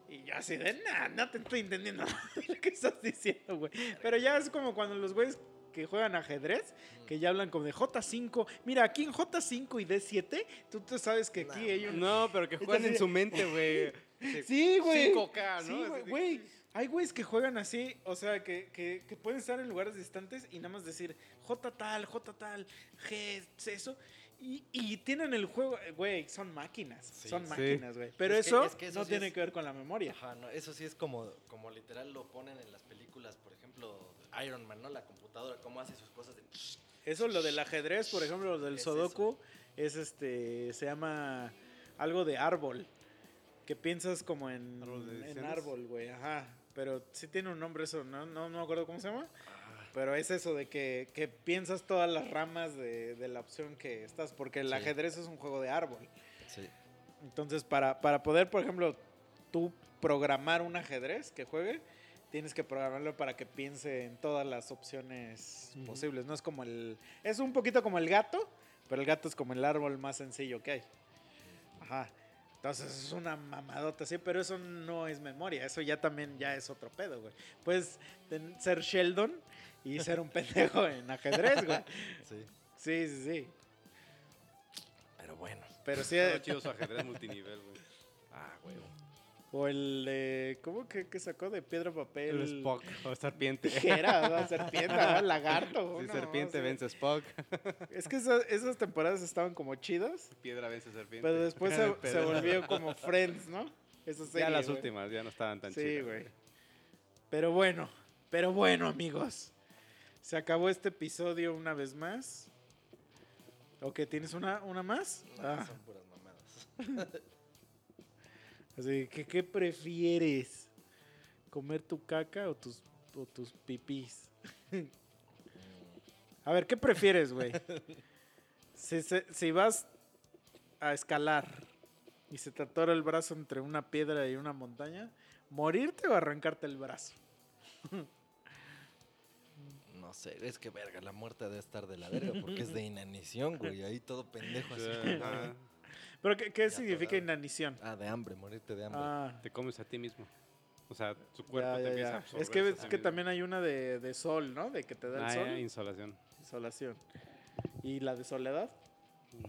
Y yo así de, nah, no te estoy entendiendo nada lo que estás diciendo, güey. Pero ya es como cuando los güeyes que juegan ajedrez, que ya hablan como de J5. Mira, aquí en J5 y D7, tú, tú sabes que aquí No, un... No, pero que juegan en su mente, güey. Sí, güey. 5K, ¿no? Sí, güey. Hay güeyes que juegan así, o sea, que, que, que pueden estar en lugares distantes y nada más decir J tal, J tal, G, eso. Y, y tienen el juego, eh, güey, son máquinas, Sí. son máquinas, güey. Pero Es que- eso, es que eso no sí tiene es- que ver con la memoria. Ajá, no, eso sí es como, como literal lo ponen en las películas, por ejemplo, Iron Man, ¿no? La computadora, cómo hace sus cosas de... Eso, lo del ajedrez, por ejemplo, lo del Sudoku, es este, se llama algo de árbol. Que piensas como en, ¿Árbol en árbol, güey, ajá. Pero sí tiene un nombre eso, ¿no? No, no me acuerdo cómo se llama. Ah, Pero es eso de que, que piensas todas las ramas de, de la opción que estás, porque el Sí. ajedrez es un juego de árbol. sí. Entonces, para, para poder, por ejemplo, tú programar un ajedrez que juegue, tienes que programarlo para que piense en todas las opciones Ujú. posibles. No es como el. Es un poquito como el gato, pero el gato es como el árbol más sencillo que hay. Ajá. Entonces es una mamadota así, pero eso no es memoria, eso ya también ya es otro pedo, güey. Puedes ser Sheldon y ser un pendejo en ajedrez, güey. Sí, Sí, sí, sí. pero bueno. Pero sí, Todo chido su ajedrez multinivel, güey. Ah, huevo. O el de, ¿cómo que, que sacó de piedra papel? El Spock o serpiente. ¿no? serpiente, ¿no? lagarto. Si no, serpiente sí. vence Spock, Es que esas, esas temporadas estaban como chidas, piedra vence serpiente. pero después se, se volvió como Friends, ¿no? Esa serie, Ya las últimas, ya no estaban tan Sí, chidas. güey. Pero bueno, pero bueno, amigos. Se acabó este episodio una vez más. ¿O que tienes una, una más? No, Ah, son puras mamadas. Así que, ¿qué prefieres? ¿Comer tu caca o tus, o tus pipís? A ver, ¿qué prefieres, güey? Si, si vas a escalar y se te atora el brazo entre una piedra y una montaña, ¿morirte o arrancarte el brazo? No sé, es que verga, la muerte debe estar de la verga porque es de inanición, güey. Ahí todo pendejo así. ¿Pero qué, qué significa inanición? Ah, de hambre, morirte de hambre. Ah, Te comes a ti mismo. O sea, tu cuerpo ya, te ya, empieza ya. a absorber. Es que, es que también hay una de, de sol, ¿no? De que te da el Ah, sol. ya, insolación. Insolación. ¿Y la de soledad?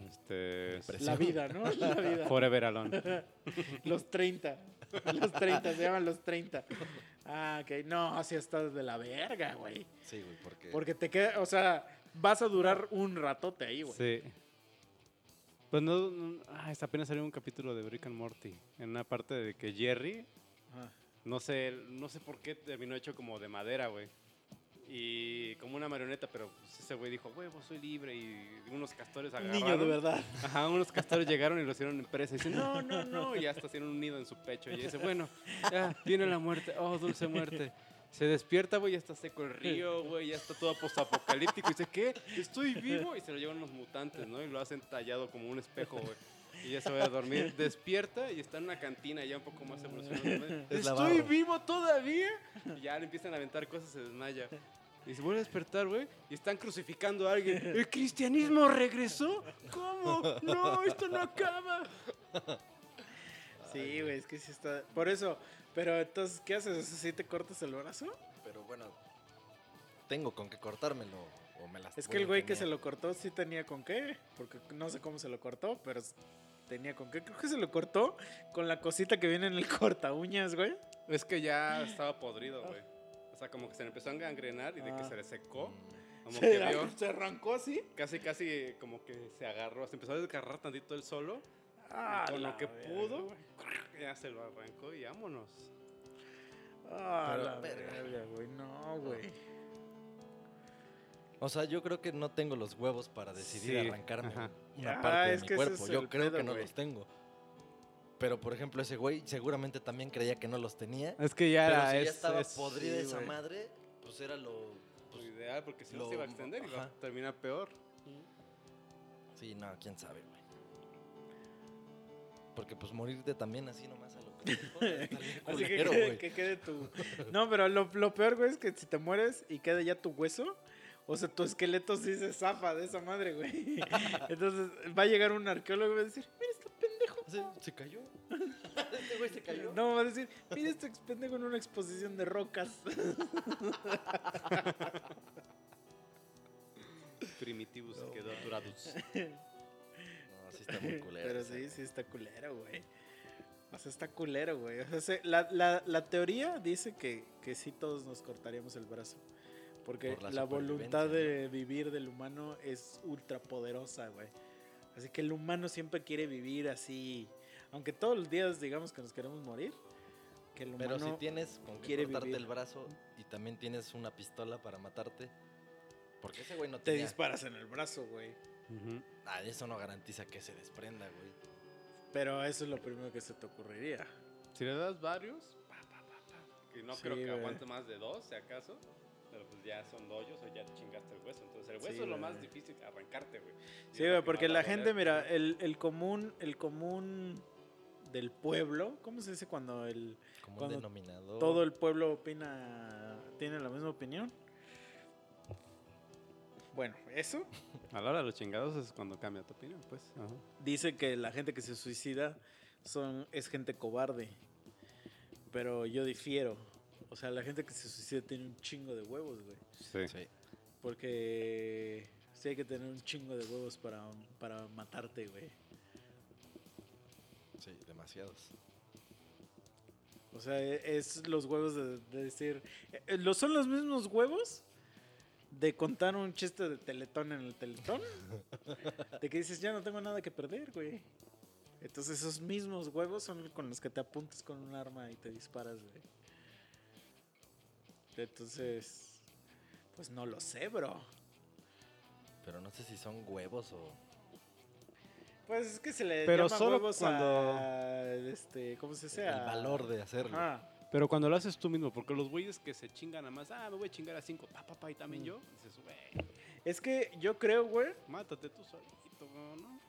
Este. La vida, ¿no? La vida. forever alone. Los 30. Los 30, se llaman los 30. Ah, ok. No, así estás de la verga, güey. Sí, güey, porque... Porque te queda, o sea, vas a durar un ratote ahí, güey. Sí. Pues no, no- ah, apenas salió un capítulo de Rick and Morty. En una parte de que Jerry, Ah. no sé, no sé por qué terminó hecho como de madera, güey. Y como una marioneta, pero pues, ese güey dijo, huevo, soy libre. Y unos castores agarraron. niño de verdad. Ajá, unos castores llegaron y lo hicieron en presa. Y dicen, no, no, no. Y ya está haciendo un nido en su pecho. Y dice, bueno, ya viene la muerte. Oh, dulce muerte. Se despierta, güey, ya está seco el río, güey, ya está todo postapocalíptico. Y dice, ¿qué? ¿Estoy vivo? Y se lo llevan unos mutantes, ¿no? Y lo hacen tallado como un espejo, güey. Y ya se va a dormir. Despierta y está en una cantina ya un poco más evolucionada. ¿Estoy vivo todavía? Y ya le empiezan a aventar cosas, se desmaya. Y se vuelve a despertar, güey, y están crucificando a alguien. ¿El cristianismo regresó? ¿Cómo? No, esto no acaba. Sí, güey, es que sí está. Por eso, pero entonces, ¿qué haces? ¿Sí te cortas el brazo? Pero bueno, tengo con qué cortármelo o me las Es que el güey que se lo cortó sí tenía con qué. Porque no sé cómo se lo cortó, pero tenía con qué. Creo que se lo cortó con la cosita que viene en el corta uñas, güey. Es que ya estaba podrido, güey. O sea, como que se le empezó a gangrenar y de que Ah. se le secó. Mm, Como Se, que vio, se arrancó así. casi, casi como que se agarró. Se empezó a desgarrar tantito él solo. Ah, con lo que pudo, güey. Ya se lo arrancó y vámonos. Ah, Pero, la verga. güey. No, güey. O sea, yo creo que no tengo los huevos para decidir Sí, arrancarme ajá. una Ah, parte es de mi cuerpo. Yo creo pedo, que no los tengo. Pero, por ejemplo, ese güey seguramente también creía que no los tenía. Es que ya pero era. si ya es- estaba es- podrida sí, esa madre, pues era lo... Lo ideal, porque si no Lo- se iba a extender y va a terminar peor. Sí, no, quién sabe, güey. Porque pues morirte también así nomás a lo bien Así que, quede, que quede tu. No, pero lo, lo peor, güey, es que si te mueres y queda ya tu hueso, o sea, tu esqueleto sí se zafa de esa madre, güey. Entonces va a llegar un arqueólogo y va a decir: Mira, este pendejo. Se cayó. este güey se cayó. No, va a decir: Mira, este pendejo en una exposición de rocas. primitivos No, quedó durados. Está muy culero. Pero sí, sí está culero, güey. O sea, está culero, güey. O sea, se- la, la- la teoría dice que, que sí todos nos cortaríamos el brazo. Porque Por la la, voluntad de vivir del humano es ultra poderosa, güey. Así que el humano siempre quiere vivir así. Aunque todos los días digamos que nos queremos morir. Que el humano... Pero si tienes con qué quiere cortarte vivir. el brazo y también tienes una pistola para matarte. Porque ese güey no te tenía. disparas en el brazo, güey. Ujú. Ah, eso no garantiza que se desprenda, güey. Pero eso es lo primero que se te ocurriría. Si le das varios, pa, pa, pa, pa, que no Sí, creo que güey. aguante más de dos, si acaso. Pero pues ya son hoyos o ya te chingaste el hueso. Entonces el hueso Sí, es lo más difícil, arrancarte, güey. Y Sí, güey, que porque la gente, mira, el, el común, el común del pueblo, ¿cómo se dice cuando el Como un Cuando denominador. todo el pueblo opina, tiene la misma opinión? Bueno, eso A la hora de los chingados es cuando cambia tu opinión, pues. Ajá. dice que la gente que se suicida son, es gente cobarde. Pero yo difiero. O sea, la gente que se suicida tiene un chingo de huevos, güey. Sí. Sí. Porque sí hay que tener un chingo de huevos para, para matarte, güey. Sí, demasiados. O sea, e- es los huevos de, de decir. eh, eh, ¿lo- ¿Son los mismos huevos de contar un chiste de teletón en el teletón? De que dices, ya no tengo nada que perder, güey. Entonces, esos mismos huevos son con los que te apuntas con un arma y te disparas, güey. Entonces, pues no lo sé, bro. Pero no sé si son huevos o. Pues es que se le Pero llama solo huevos cuando- a, este, ¿cómo se dice? el valor de hacerlo. Ajá. Pero cuando lo haces tú mismo, porque los güeyes que se chingan a más, ah, me voy a chingar a cinco, pa, pa, pa, y también Mm. yo, dices, güey, Es que yo creo, güey, mátate tú solito, ¿no?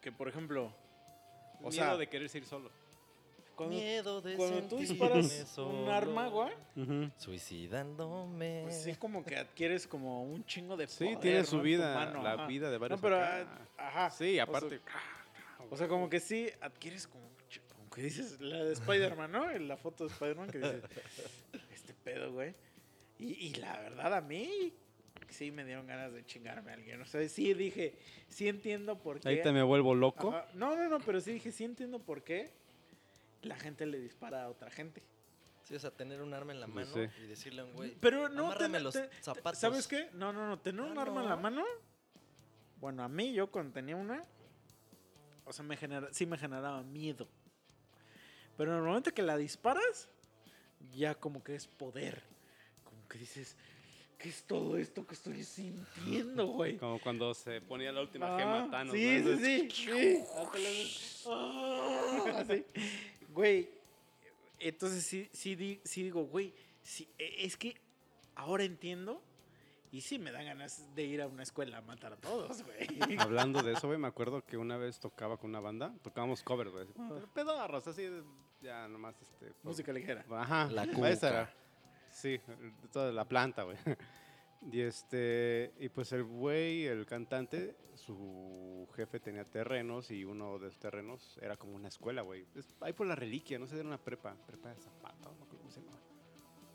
que por ejemplo, O Miedo sea- de quererse ir solo. cuando, Miedo de cuando tú disparas un arma, güey, Suicidándome. pues sí como que adquieres como un chingo de Sí, poder, tiene ¿no? su tu vida, mano, la ajá. vida de varios No, pero, acá. ah, ajá. Sí, O aparte. sea, O sea, como que sí adquieres como, que dices, la de Spider-Man, ¿no? La foto de Spider-Man que dices, este pedo, güey. Y, y la verdad, a mí sí me dieron ganas de chingarme a alguien. O sea, sí dije, sí entiendo por qué. Ahí te me vuelvo loco. Ajá. No, no, no, pero sí dije, sí entiendo por qué la gente le dispara a otra gente. Sí, o sea, tener un arma en la mano sí. y decirle a un güey. Pero no, ten- los te- zapatos. ¿sabes qué? No, no, no, tener un Ah, arma en la no. mano. Bueno, a mí yo cuando tenía una, o sea, me genera, sí me generaba miedo. Pero en el momento que la disparas, ya como que es poder. Como que dices, ¿qué es todo esto que estoy sintiendo, güey? Como cuando se ponía la última Ah, gema Thanos. Sí, ¿no? sí, sí, sí. Ah. Güey, entonces sí, sí digo, güey, sí, e- es que ahora entiendo y sí me dan ganas de ir a una escuela a matar a todos, güey. Hablando de eso, güey, me acuerdo que una vez tocaba con una banda, tocábamos covers, güey. pedorros, así, de- ya nomás, este... por- Música ligera. Ajá, La esa cuca. era. Sí, toda la planta, güey. Y este, y pues el güey, el cantante, su jefe tenía terrenos y uno de los terrenos era como una escuela, güey. Ahí por la reliquia, no sé, era una prepa, prepa de Zapata,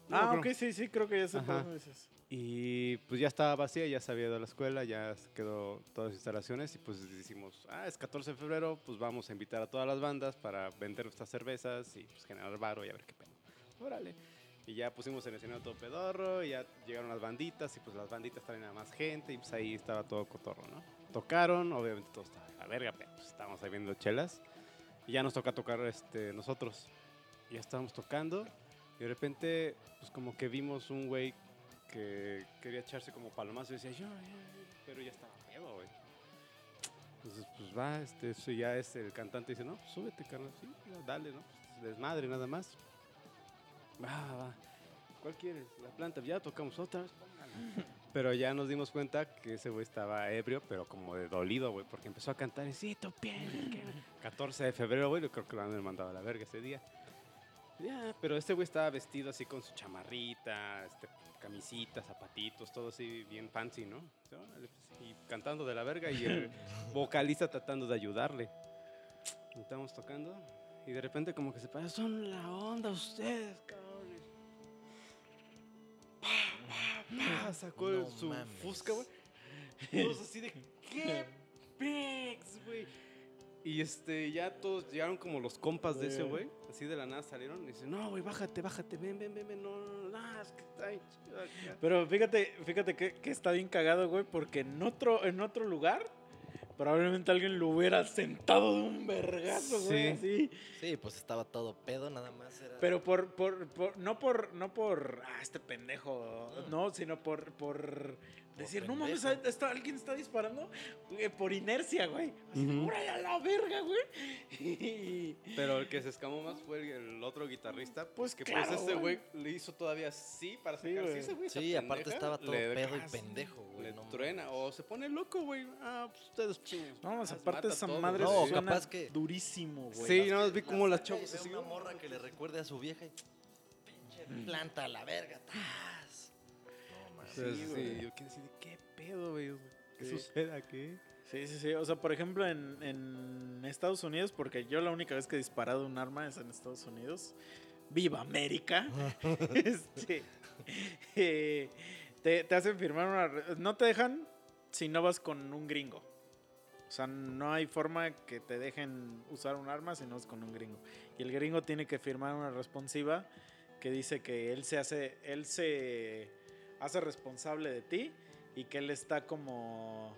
Ah, acuerdo. ok, sí, sí, creo que ya sé por dices. Y pues ya estaba vacía, ya se había ido a la escuela, ya quedó todas las instalaciones y pues decimos, ah, es 14 de febrero, pues vamos a invitar a todas las bandas para vender nuestras cervezas y pues generar varo y a ver qué pedo. Órale. Y ya pusimos el escenario todo pedorro, y ya llegaron las banditas y pues las banditas traen a más gente y pues ahí estaba todo cotorro, ¿no? Tocaron, obviamente todo estaba a la verga, pero pues estábamos ahí viendo chelas y ya nos toca tocar este, nosotros. Ya estábamos tocando y de repente pues como que vimos un güey que quería echarse como palomazo y decía yo, yo, yo", pero ya estaba pedo, güey. Entonces, pues va, este, eso ya es el cantante dice, no, pues, súbete, carnal, sí, dale, ¿no? Pues, desmadre nada más. Va, va. ¿Cuál quieres? La planta, ya tocamos otra vez. póngala". Pero ya nos dimos cuenta que ese güey estaba ebrio, pero como de dolido, güey, porque empezó a cantar sí, tu piel. que-". 14 de febrero, güey, yo creo que lo han mandado a la verga ese día. Ya, pero este güey estaba vestido así con su chamarrita, este, camisita, zapatitos, todo así bien fancy, ¿no? Y, pues, Y cantando de la verga y el vocalista tratando de ayudarle. Estamos tocando y de repente como que se para, son la onda ustedes, cabrones. Pa, pa, pa, sacó No su mames. fusca, güey. Todos así de, ¿qué pex, güey? Y este, ya todos llegaron como los compas de ese güey. Así de la nada salieron y dicen, no, güey, bájate, bájate, ven, ven, ven, ven, no, no, no, no, es que está ahí chido acá". Pero fíjate, fíjate que, que está bien cagado, güey, porque en otro, en otro lugar probablemente alguien lo hubiera sentado de un vergazo, güey, así. Sí, pues estaba todo pedo, nada más era. Pero por, por, por- no por, no por, ah, este pendejo, Mm. no, sino por, por decir, no mames, está, alguien está disparando, güey, por inercia, güey. Así, Ujú. "Órale a la verga, güey. Pero el que se escamó más fue el, el otro guitarrista. Pues Pues que claro, pues ese güey. le hizo todavía así para Sí, sacar. Sí, ese güey Sí, aparte estaba todo pedo y pendejo, güey. Le no mames. truena o se pone loco, güey. Ah, pues ustedes. pues, No, pues, ah, aparte esa a todos, madre No, suena capaz que- durísimo, güey. Sí, no, vi La como chavas ve así. una morra que le recuerde a su vieja y pinche planta a la verga. ¡tas! Mames. Sí, güey. yo quiero decir, ¿qué pedo, güey? ¿Qué Sí. sucede aquí? Sí, sí, sí. O sea, por ejemplo, en, en Estados Unidos, porque yo la única vez que he disparado un arma es en Estados Unidos. ¡Viva América! este, eh, te, te hacen firmar una... No te dejan si no vas con un gringo. O sea, no hay forma que te dejen usar un arma si no es con un gringo. Y el gringo tiene que firmar una responsiva que dice que él se hace, él se hace responsable de ti y que él está como,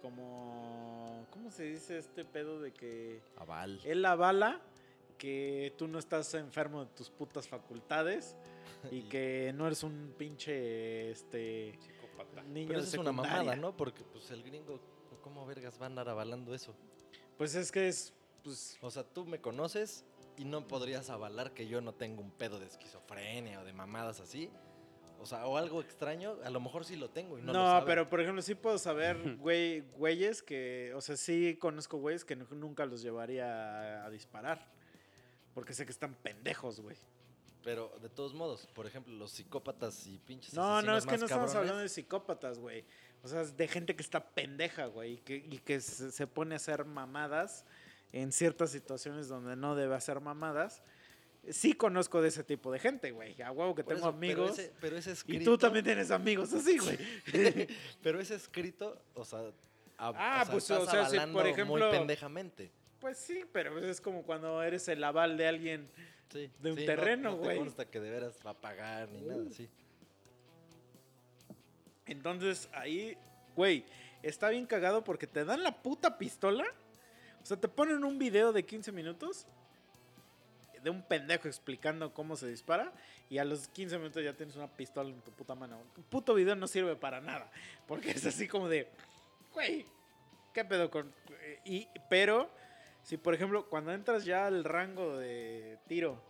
como, ¿cómo se dice este pedo de que Aval. él avala que tú no estás enfermo de tus putas facultades y Y- que no eres un pinche, este, Psicópata. niño Pero de es una mamada, ¿no? Porque pues el gringo, ¿cómo vergas va a andar avalando eso? Pues es que es, pues, O sea, tú me conoces y no podrías avalar que yo no tengo un pedo de esquizofrenia o de mamadas así. O sea, o algo extraño, a lo mejor sí lo tengo y no, No, lo pero por ejemplo, sí puedo saber, güey, güeyes que, o sea, sí conozco güeyes que nu- nunca los llevaría a, a disparar. Porque sé que están pendejos, güey. Pero de todos modos, por ejemplo, los psicópatas y pinches No, no, es que no estamos cabrones, hablando de psicópatas, güey. O sea, es de gente que está pendeja, güey. Y que, y que se, se pone a hacer mamadas en ciertas situaciones donde no debe hacer mamadas. Sí conozco de ese tipo de gente, güey. A huevo que por tengo eso, pero amigos. ese- Pero ese, y escrito, tú también tienes amigos así, güey. Pero ese escrito, o sea... a- Ah, pues, estás o sea, si, por ejemplo- Muy pendejamente. Pues sí, pero es como cuando eres el aval de alguien. Sí, de un sí, no- terreno, no te güey. consta que de veras va a pagar ni nada, sí. Entonces ahí, güey, está bien cagado porque te dan la puta pistola. O sea, te ponen un video de 15 minutos de un pendejo explicando cómo se dispara. Y a los 15 minutos ya tienes una pistola en tu puta mano. Puto video no sirve para nada. Porque es así como de, güey, ¿qué pedo con...? Y, pero, si por ejemplo, cuando entras ya al rango de tiro,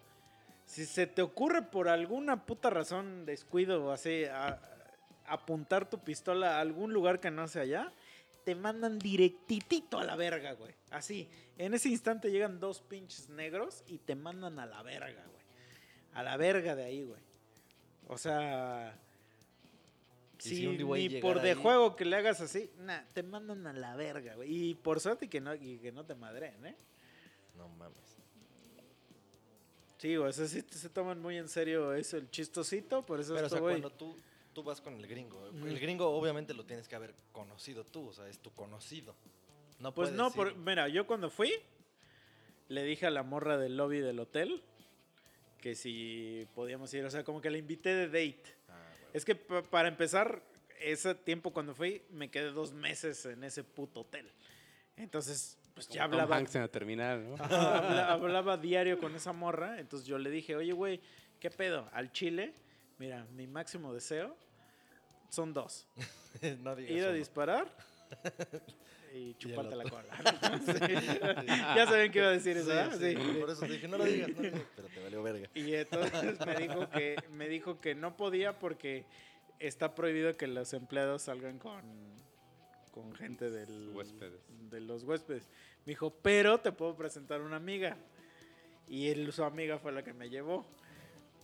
si se te ocurre por alguna puta razón, descuido o así, apuntar tu pistola a algún lugar que no sea allá, te mandan directitito a la verga, güey. Así, en ese instante llegan dos pinches negros y te mandan a la verga, güey. A la verga de ahí, güey. O sea, Y si si ni por de ahí- juego que le hagas así, nah, te mandan a la verga, güey. Y por suerte que no, y que no te madren, ¿eh? No mames. Sí, güey, o sea, sí se toman muy en serio eso, el chistosito, por eso Pero o esto, sea, güey. cuando tú, tú vas con el gringo, Ujú. el gringo obviamente lo tienes que haber conocido tú, o sea, es tu conocido. No Pues puedes no, por- mira, yo cuando fui, le dije a la morra del lobby del hotel que si podíamos ir, o sea, como que la invité de date. Ah, güey. Es que pa- para empezar, ese tiempo cuando fui, me quedé dos meses en ese puto hotel. Entonces, pues ya Tom hablaba, Hanks en la terminal, ¿no? Ajá, habla- hablaba diario con esa morra. Entonces yo le dije, oye, güey, ¿qué pedo? Al Chile, mira, mi máximo deseo son dos. no digas Ir a uno. disparar y chuparte la cola. Sí. ya saben que iba a decir eso, Sí, ¿verdad? sí, Sí. Por eso te dije, no lo digas, no lo digas, pero te valió verga. Y entonces me dijo que me dijo que no podía porque está prohibido que los empleados salgan con, con gente del, Huéspedes. de los huéspedes. Me dijo, pero te puedo presentar una amiga. Y él, su amiga fue la que me llevó.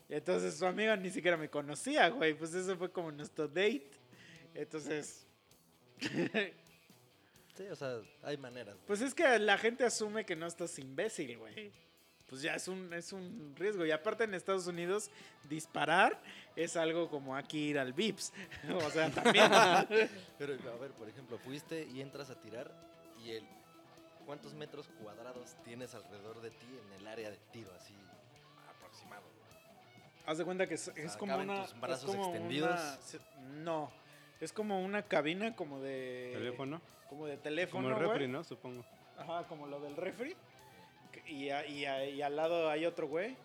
Entonces su amiga ni siquiera me conocía, güey. Pues eso fue como nuestro date. Entonces, Sí, o sea, hay maneras. pues es que la gente asume que no estás imbécil, güey. pues ya es un, es un riesgo. Y aparte en Estados Unidos, disparar es algo como aquí ir al VIPS. o sea, también. Pero, a ver, por ejemplo, fuiste y entras a tirar y el... ¿Cuántos metros cuadrados tienes alrededor de ti en el área de tiro, así? Haz de cuenta que es, es sea, como ¿caben una. tus es brazos como extendidos? una- se- no. Es como una cabina como de. Teléfono. Como de Como teléfono. el güey. refri, ¿no? Supongo. Ajá, como lo del refri. Y, a- y, a- y al lado hay otro güey.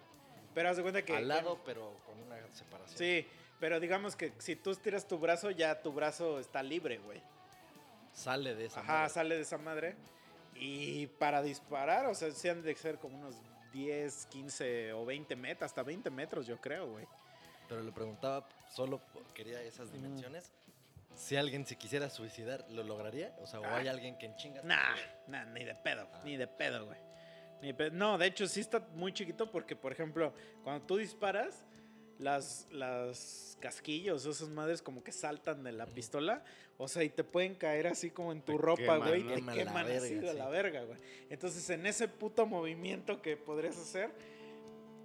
Pero haz de cuenta que. Al lado, pero con una separación. Sí, pero digamos que si tú estiras tu brazo, ya tu brazo está libre, güey. Sale de esa Ajá, madre. sale de esa madre. Y para disparar, o sea, sí han de ser como unos 10, 15 o 20 metros, hasta 20 metros, yo creo, güey. Pero le preguntaba, solo quería esas dimensiones. Si alguien se quisiera suicidar, ¿lo lograría? O sea, o Ah. hay alguien que en chingas. Nah, nah, ni de pedo, Ah. ni de pedo, güey. Ni de pe- No, de hecho sí está muy chiquito porque, por ejemplo, cuando tú disparas, las, las casquillos, esas madres como que saltan de la pistola, o sea, y te pueden caer así como en tu Te ropa, güey, te Queman la así verga, de sí. la verga, güey. Entonces, en ese puto movimiento que podrías hacer,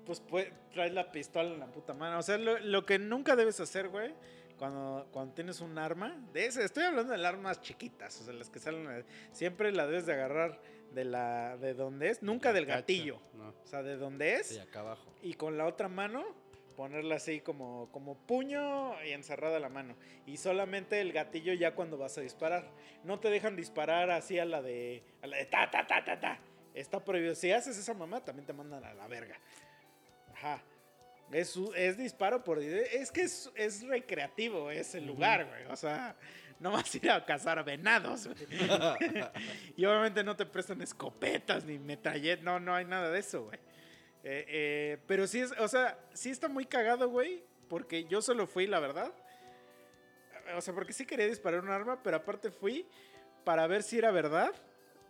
pues pue- traes la pistola en la puta mano. O sea, lo, lo que nunca debes hacer, güey, cuando, cuando tienes un arma, de ese, estoy hablando de las armas chiquitas, o sea, las que salen, siempre la debes de agarrar de la, de donde es, nunca del gatillo, No. o sea, de donde es, Sí, acá abajo. y con la otra mano ponerla así como, como puño y encerrada la mano. Y solamente el gatillo ya cuando vas a disparar. No te dejan disparar así a la de, a la de ta, ta, ta, ta, ta. Está prohibido. Si haces esa mamá, también te mandan a la verga. Ajá. Es, es disparo por... Es que es, es recreativo ese lugar, güey. O sea, no vas a ir a cazar venados, güey. y obviamente no te prestan escopetas ni metralletas. No, no hay nada de eso, güey. Eh, eh, pero sí es, o sea, sí está muy cagado, güey. Porque yo solo fui, la verdad. O sea, porque sí quería disparar un arma, pero aparte fui para ver si era verdad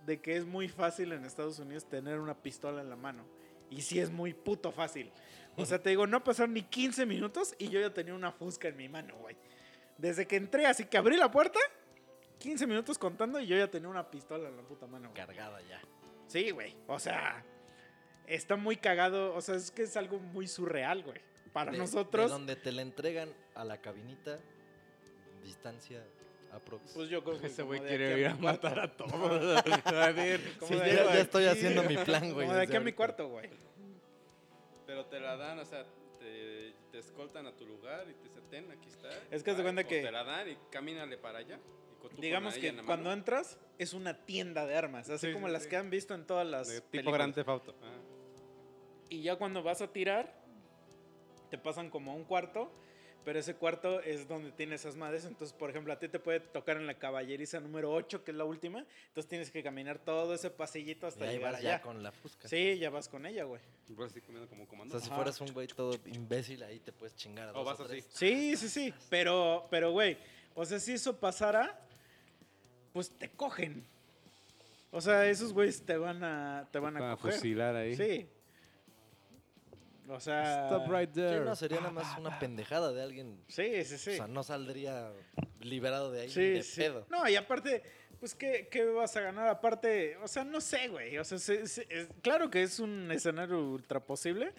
de que es muy fácil en Estados Unidos tener una pistola en la mano. Y sí es muy puto fácil. O sea, te digo, no pasaron ni 15 minutos y yo ya tenía una fusca en mi mano, güey. Desde que entré, así que abrí la puerta, 15 minutos contando y yo ya tenía una pistola en la puta mano. güey. Cargada ya. Sí, güey. O sea, está muy cagado. O sea, es que es algo muy surreal, güey. Para De- nosotros, De donde te la entregan a la cabinita, distancia aprox. pues yo creo que Ese güey quiere ir a matar a todos. a ver, Sí, ya, ya estoy haciendo mi plan, güey. Como de aquí a mi cuarto, güey. Pero te la dan, o sea, te, te escoltan a tu lugar y te dicen, ten, aquí está. Es que de Ah, cuenta que- Te la dan y camínale para allá. y Digamos que cuando entras es una tienda de armas, así Sí, como sí, las sí. que han visto en todas las De tipo películas. Grand Theft Auto. Ah. Y ya cuando vas a tirar, te pasan como a un cuarto, pero ese cuarto es donde tienes esas madres. Entonces, por ejemplo, a ti te puede tocar en la caballeriza número 8, que es la última. Entonces tienes que caminar todo ese pasillito Y hasta ahí llegar vas allá. ya con la fusca. Sí, ya vas con ella, güey. Y vas así comiendo como O comando. sea, si fueras un güey todo imbécil, ahí te puedes chingar a O vas o así. Sí, sí, sí. Pero, pero, güey, o sea, si eso pasara, pues te cogen. O sea, esos güeyes te van a, te van a coger. fusilar ahí. Sí. O sea. Stop right Sí, there. no, sería nada más una pendejada de alguien. Sí, sí, sí. O sea, no saldría liberado de ahí Sí, de sí. pedo. No, y aparte, pues, ¿qué, qué vas a ganar? Aparte, o sea, no sé, güey. O sea, se- se- es- claro que es un escenario ultra posible,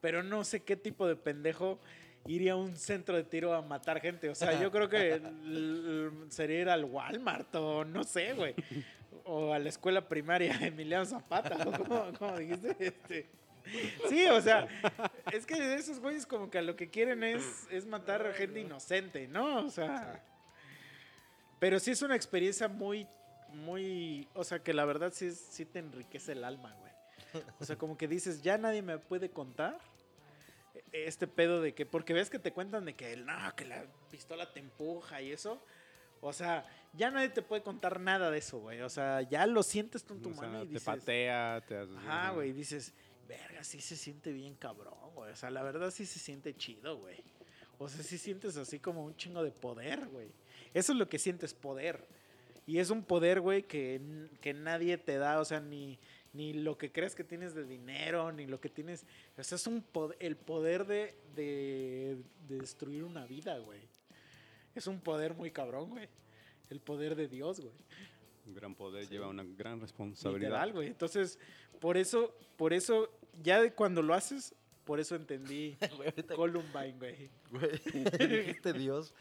pero no sé qué tipo de pendejo iría a un centro de tiro a matar gente. O sea, yo creo que sería ir al Walmart o no sé, güey. O a la escuela primaria Emiliano Zapata, o como dijiste. Este. Sí, o sea, es que esos güeyes como que lo que quieren es, es matar a gente inocente, ¿no? O sea... Pero sí es una experiencia muy, muy, o sea, que la verdad sí, sí te enriquece el alma, güey. O sea, como que dices, ya nadie me puede contar este pedo de que, porque ves que te cuentan de que, el, no, que la pistola te empuja y eso. O sea, ya nadie te puede contar nada de eso, güey. O sea, ya lo sientes tú en tu O sea, mano y te dices, patea, te haces. ajá, güey, dices, verga, sí se siente bien cabrón, güey. O sea, la verdad sí se siente chido, güey. O sea, sí sientes así como un chingo de poder, güey. Eso es lo que sientes, poder. Y es un poder, güey, que, que nadie te da, o sea, ni, ni lo que crees que tienes de dinero, ni lo que tienes... O sea, es un pod- el poder de, de, de destruir una vida, güey. Es un poder muy cabrón, güey. El poder de Dios, güey. Un gran poder Sí. lleva una gran responsabilidad. Literal, güey. Entonces, por eso, por eso, ya de cuando lo haces, por eso entendí Güey, Columbine, güey. güey, dijiste Dios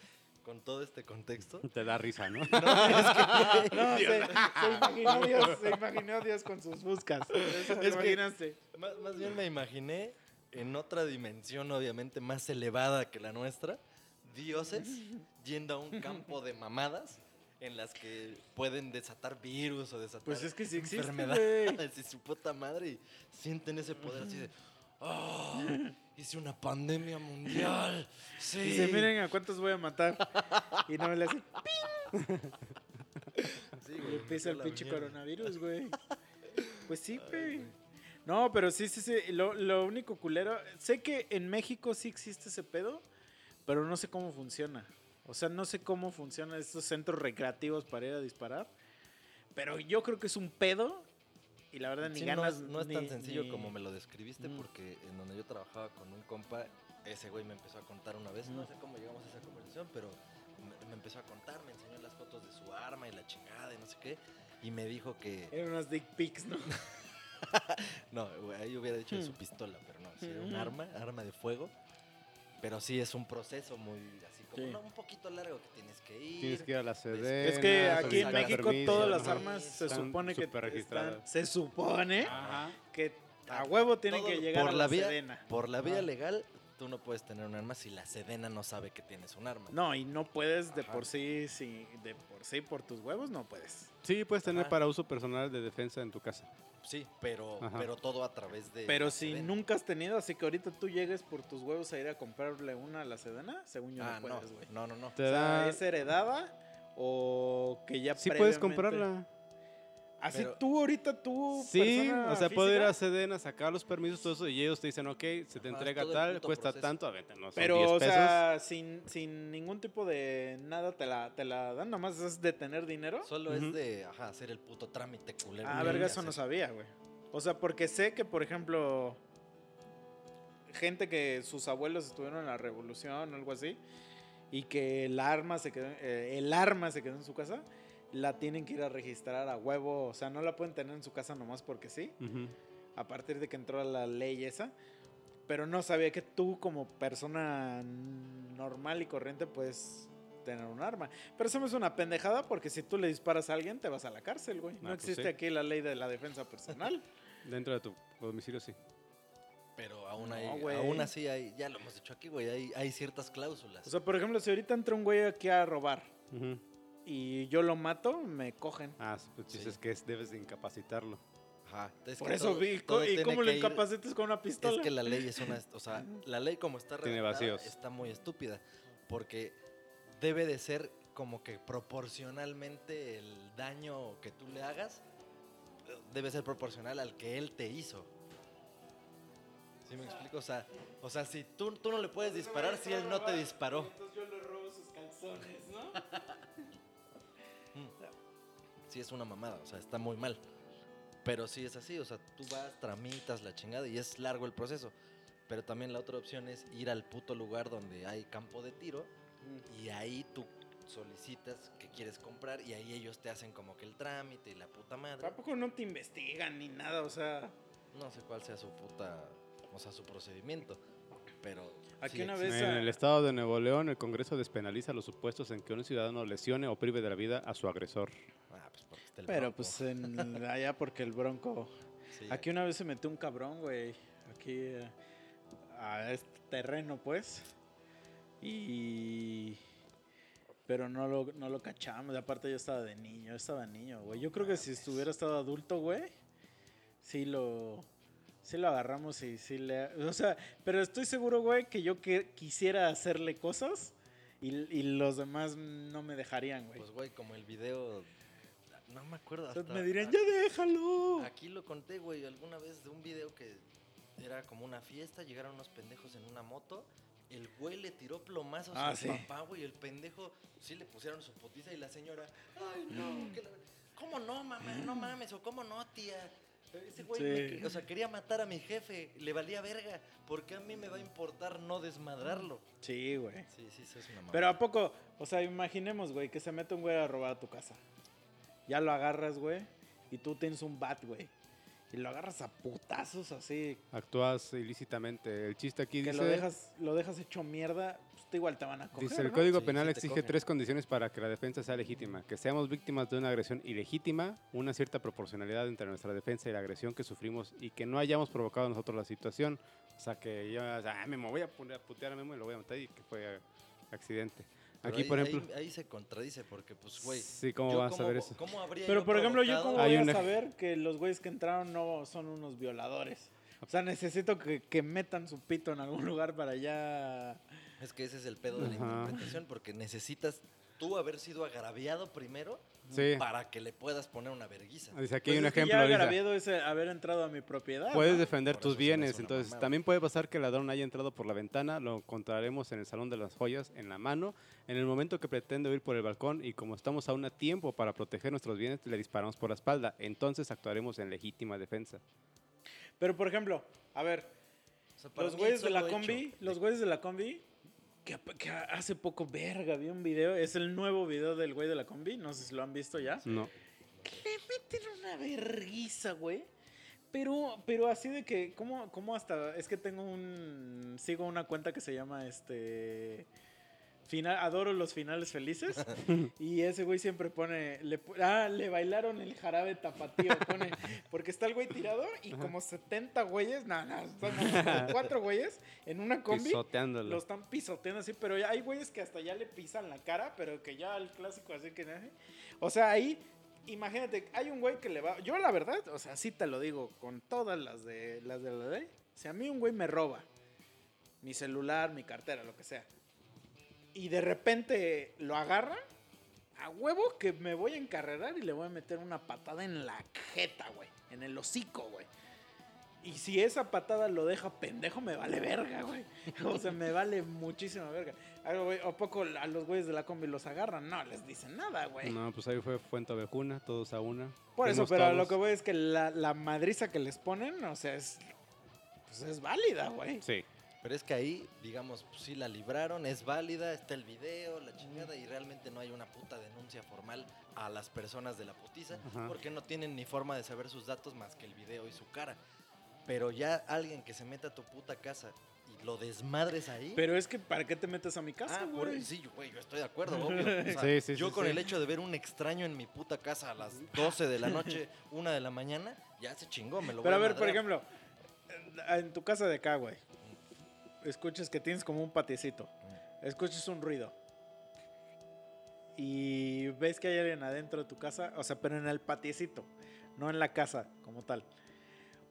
con todo este contexto. Te da risa, ¿no? No, es que, No, se, se imaginó Dios, se imaginó Dios con sus buscas. Eso Es que- imaginaste. Más, más bien me imaginé en otra dimensión, obviamente más elevada que la nuestra, dioses yendo a un campo de mamadas en las que pueden desatar virus o desatar Pues es que sí existe, enfermedades y su puta madre y sienten ese poder así de "Ah, hice una pandemia mundial. Sí. Dice, miren a cuántos voy a matar. Y no le hace, Sí, y güey, empieza el pinche mierda. coronavirus, güey. Pues sí, güey. No, pero sí, sí, sí. Lo, lo único culero. Sé que en México sí existe ese pedo, pero no sé cómo funciona. O sea, no sé cómo funcionan estos centros recreativos para ir a disparar. Pero yo creo que es un pedo. Y la verdad, ni Sí, no ganas. es, no es ni- tan sencillo ni- como me lo describiste, Mm. porque en donde yo trabajaba con un compa, ese güey me empezó a contar una vez, no Mm. sé cómo llegamos a esa conversación, pero me, me empezó a contar, me enseñó las fotos de su arma y la chingada y no sé qué, y me dijo que, Eran unas dick pics, ¿no? no, güey, ahí hubiera dicho de su pistola, pero no, sí era un arma, arma de fuego, pero sí es un proceso muy, así como, Sí. no, un poquito largo que tienes que ir. Tienes que ir a la sede. Es que aquí en México permiso, todas las armas se supone que están, se supone Ajá. que a huevo tienen Todo que llegar por a la la, vía- Sedena. Por la vía Ajá. legal, tú no puedes tener un arma si la sedena no sabe que tienes un arma. No, y no puedes de Ajá. por sí, sí, de por sí por tus huevos no puedes. Sí, puedes tener Ajá. para uso personal de defensa en tu casa. Sí, pero, Ajá. pero todo a través de. Pero si Sedena. nunca has tenido, así que ahorita tú llegues por tus huevos a ir a comprarle una a la Sedena, según yo Ah, no puedes, güey. no, no, no. Te O sea, da... ¿es heredada o que ya Sí puedes comprarla. Así Pero- tú ahorita, tú, Sí, o sea, puedo ir a Sedena, sacar los permisos, todo eso, y ellos te dicen, ok, se te Ajá, entrega tal, cuesta proceso. tanto, a ver, no Pero, 10 o pesos. sea, sin, sin ningún tipo de nada te la, te la dan, nomás es de tener dinero. Solo es de ajá, hacer el puto trámite culero. Ah, verga, eso no sabía, güey. O sea, porque sé que, por ejemplo, gente que sus abuelos estuvieron en la revolución o algo así, y que el arma se quedó, eh, el arma se quedó en su casa, la tienen que ir a registrar a huevo. O sea, no la pueden tener en su casa nomás porque sí, a partir de que entró la ley esa. Pero no sabía que tú, como persona normal y corriente, puedes tener un arma. Pero eso me es una pendejada porque si tú le disparas a alguien, te vas a la cárcel, güey. No Ah, pues existe sí. aquí la ley de la defensa personal. Dentro de tu domicilio, sí. Pero aún, No, hay, aún así hay, ya lo hemos dicho aquí, güey, hay, hay ciertas cláusulas. O sea, por ejemplo, si ahorita entra un güey aquí a robar Ujú. Y yo lo mato, me cogen. Ah, pues Sí. dices que es- debes de incapacitarlo. Ajá. Es Por eso todo- vi, todo ¿y cómo lo incapacitas con una pistola? Es que la ley es una, o sea, la ley como está Tiene redactada vacíos. está muy estúpida, porque debe de ser como que proporcionalmente el daño que tú le hagas debe ser proporcional al que él te hizo. ¿Sí me explico? O sea, o sea si tú, tú no le puedes disparar si él no te disparó. Entonces yo le robo sus calzones, ¿no? Sí es una mamada, o sea, está muy mal. Pero sí es así, o sea, tú vas, tramitas la chingada y es largo el proceso. Pero también la otra opción es ir al puto lugar donde hay campo de tiro y ahí tú solicitas que quieres comprar y ahí ellos te hacen como que el trámite y la puta madre. Tampoco no te investigan ni nada, o sea... No sé cuál sea su puta, o sea, su procedimiento, pero Aquí sí una existe. vez- En el estado de Nuevo León, el Congreso despenaliza los supuestos en que un ciudadano lesione o prive de la vida a su agresor. Ah, pues porque está el Pero Bronco. pues en, allá porque el bronco... Sí, Aquí una vez se metió un cabrón, güey. Aquí eh, a este terreno, pues. Y... Pero no lo, no lo cachamos. y Aparte yo estaba de niño, yo estaba niño, güey. Yo creo que si estuviera estado adulto, güey, sí lo... Sí lo agarramos y sí le... O sea, pero estoy seguro, güey, que yo que, quisiera hacerle cosas y, y los demás no me dejarían, güey. Pues güey, como el video, no me acuerdo. Hasta- me dirían, ya déjalo. Aquí lo conté, güey, alguna vez de un video que era como una fiesta, llegaron unos pendejos en una moto, el güey le tiró plomazos Ah, a su sí. papá, güey, el pendejo sí le pusieron su putiza y la señora, ay, no, que la- ¿cómo no, mamá? No mames, o cómo no, tía. Ese güey, me Sí. que- o sea, quería matar a mi jefe, le valía verga, porque a mí me va a importar no desmadrarlo. Sí, güey. Sí, sí, eso es una mamada. Pero a poco, o sea, imaginemos, güey, que se mete un güey a robar a tu casa. ya lo agarras, güey, y tú tienes un bat, güey. Y lo agarras a putazos así, Actúas ilícitamente. El chiste aquí que dice... lo dejas, lo dejas hecho mierda, te igual te van a coger, Dice, el ¿no? Código Sí, Penal sí exige tres condiciones para que la defensa sea legítima. Que seamos víctimas de una agresión ilegítima, una cierta proporcionalidad entre nuestra defensa y la agresión que sufrimos y que no hayamos provocado nosotros la situación. O sea, que yo, o sea, ah, Memo, voy a poner a putear a Memo y lo voy a matar y que fue accidente. Pero Aquí, ahí- por ahí- ejemplo... Ahí, se contradice porque, pues, güey. sí, ¿cómo vas a ver eso? ¿Cómo habría Pero yo por ejemplo, yo cómo voy un a saber que los güeyes que entraron no son unos violadores. O sea, necesito que, que metan su pito en algún lugar para ya... Es que ese es el pedo de la Ajá. interpretación, porque necesitas tú haber sido agraviado primero Sí. para que le puedas poner una verguiza. Dice, aquí Pues hay un es que ejemplo. Ya dice, agraviado es eh, haber entrado a mi propiedad. Puedes ¿no? defender Por tus bienes, entonces mamada. también puede pasar que el ladrón haya entrado por la ventana, lo encontraremos en el salón de las joyas, en la mano, en el momento que pretende huir por el balcón y como estamos aún a tiempo para proteger nuestros bienes, le disparamos por la espalda, entonces actuaremos en legítima defensa. Pero por ejemplo, a ver, O sea, los güeyes de la combi, hecho los güeyes de la combi, que, que hace poco, verga, vi un video, es el nuevo video del güey de la combi, no sé si lo han visto ya. No. Le meten una verguiza, güey. Pero, pero así de que, ¿cómo, ¿cómo hasta? Es que tengo un. Sigo una cuenta que se llama este. Final, adoro los finales felices. y ese güey siempre pone. Le, ah, le bailaron el jarabe tapatío. Pone, porque está el güey tirado y como 70 güeyes. No, no, como cuatro güeyes en una combi. Pisoteándolo. Lo están pisoteando así, pero hay güeyes que hasta ya le pisan la cara, pero que ya el clásico así que... O sea, ahí, imagínate, hay un güey que le va... Yo la verdad, o sea, sí te lo digo, con todas las de, las de la ley. Si a mí un güey me roba mi celular, mi cartera, lo que sea, y de repente lo agarra, a huevo que me voy a encarrerar y le voy a meter una patada en la jeta, güey. En el hocico, güey. Y si esa patada lo deja pendejo, me vale verga, güey. O sea, me vale muchísima verga. A, ver, güey, ¿a poco a los güeyes de la combi los agarran? No les dicen nada, güey. No, pues ahí fue Fuente Ovejuna, todos a una. Por eso, pero lo que voy es que la, la madriza que les ponen, o sea, es, pues es válida, güey. Sí. Pero es que ahí, digamos, pues, sí la libraron, es válida, está el video, la chingada, y realmente no hay una puta denuncia formal a las personas de la putiza, Ajá. porque no tienen ni forma de saber sus datos más que el video y su cara. Pero ya alguien que se meta a tu puta casa y lo desmadres ahí. Pero es que, ¿para qué te metes a mi casa, Ah, por- güey? sí, yo- güey, yo estoy de acuerdo, obvio. O sea, Sí, sí, yo sí, con sí. el hecho de ver un extraño en mi puta casa a las 12 de la noche, 1 de la mañana, ya se chingó, me lo Pero a voy ver, por ejemplo, en- en tu casa de acá, güey, escuchas que tienes como un patiecito, escuchas un ruido y ves que hay alguien adentro de tu casa, o sea, pero en el patiecito, no en la casa como tal.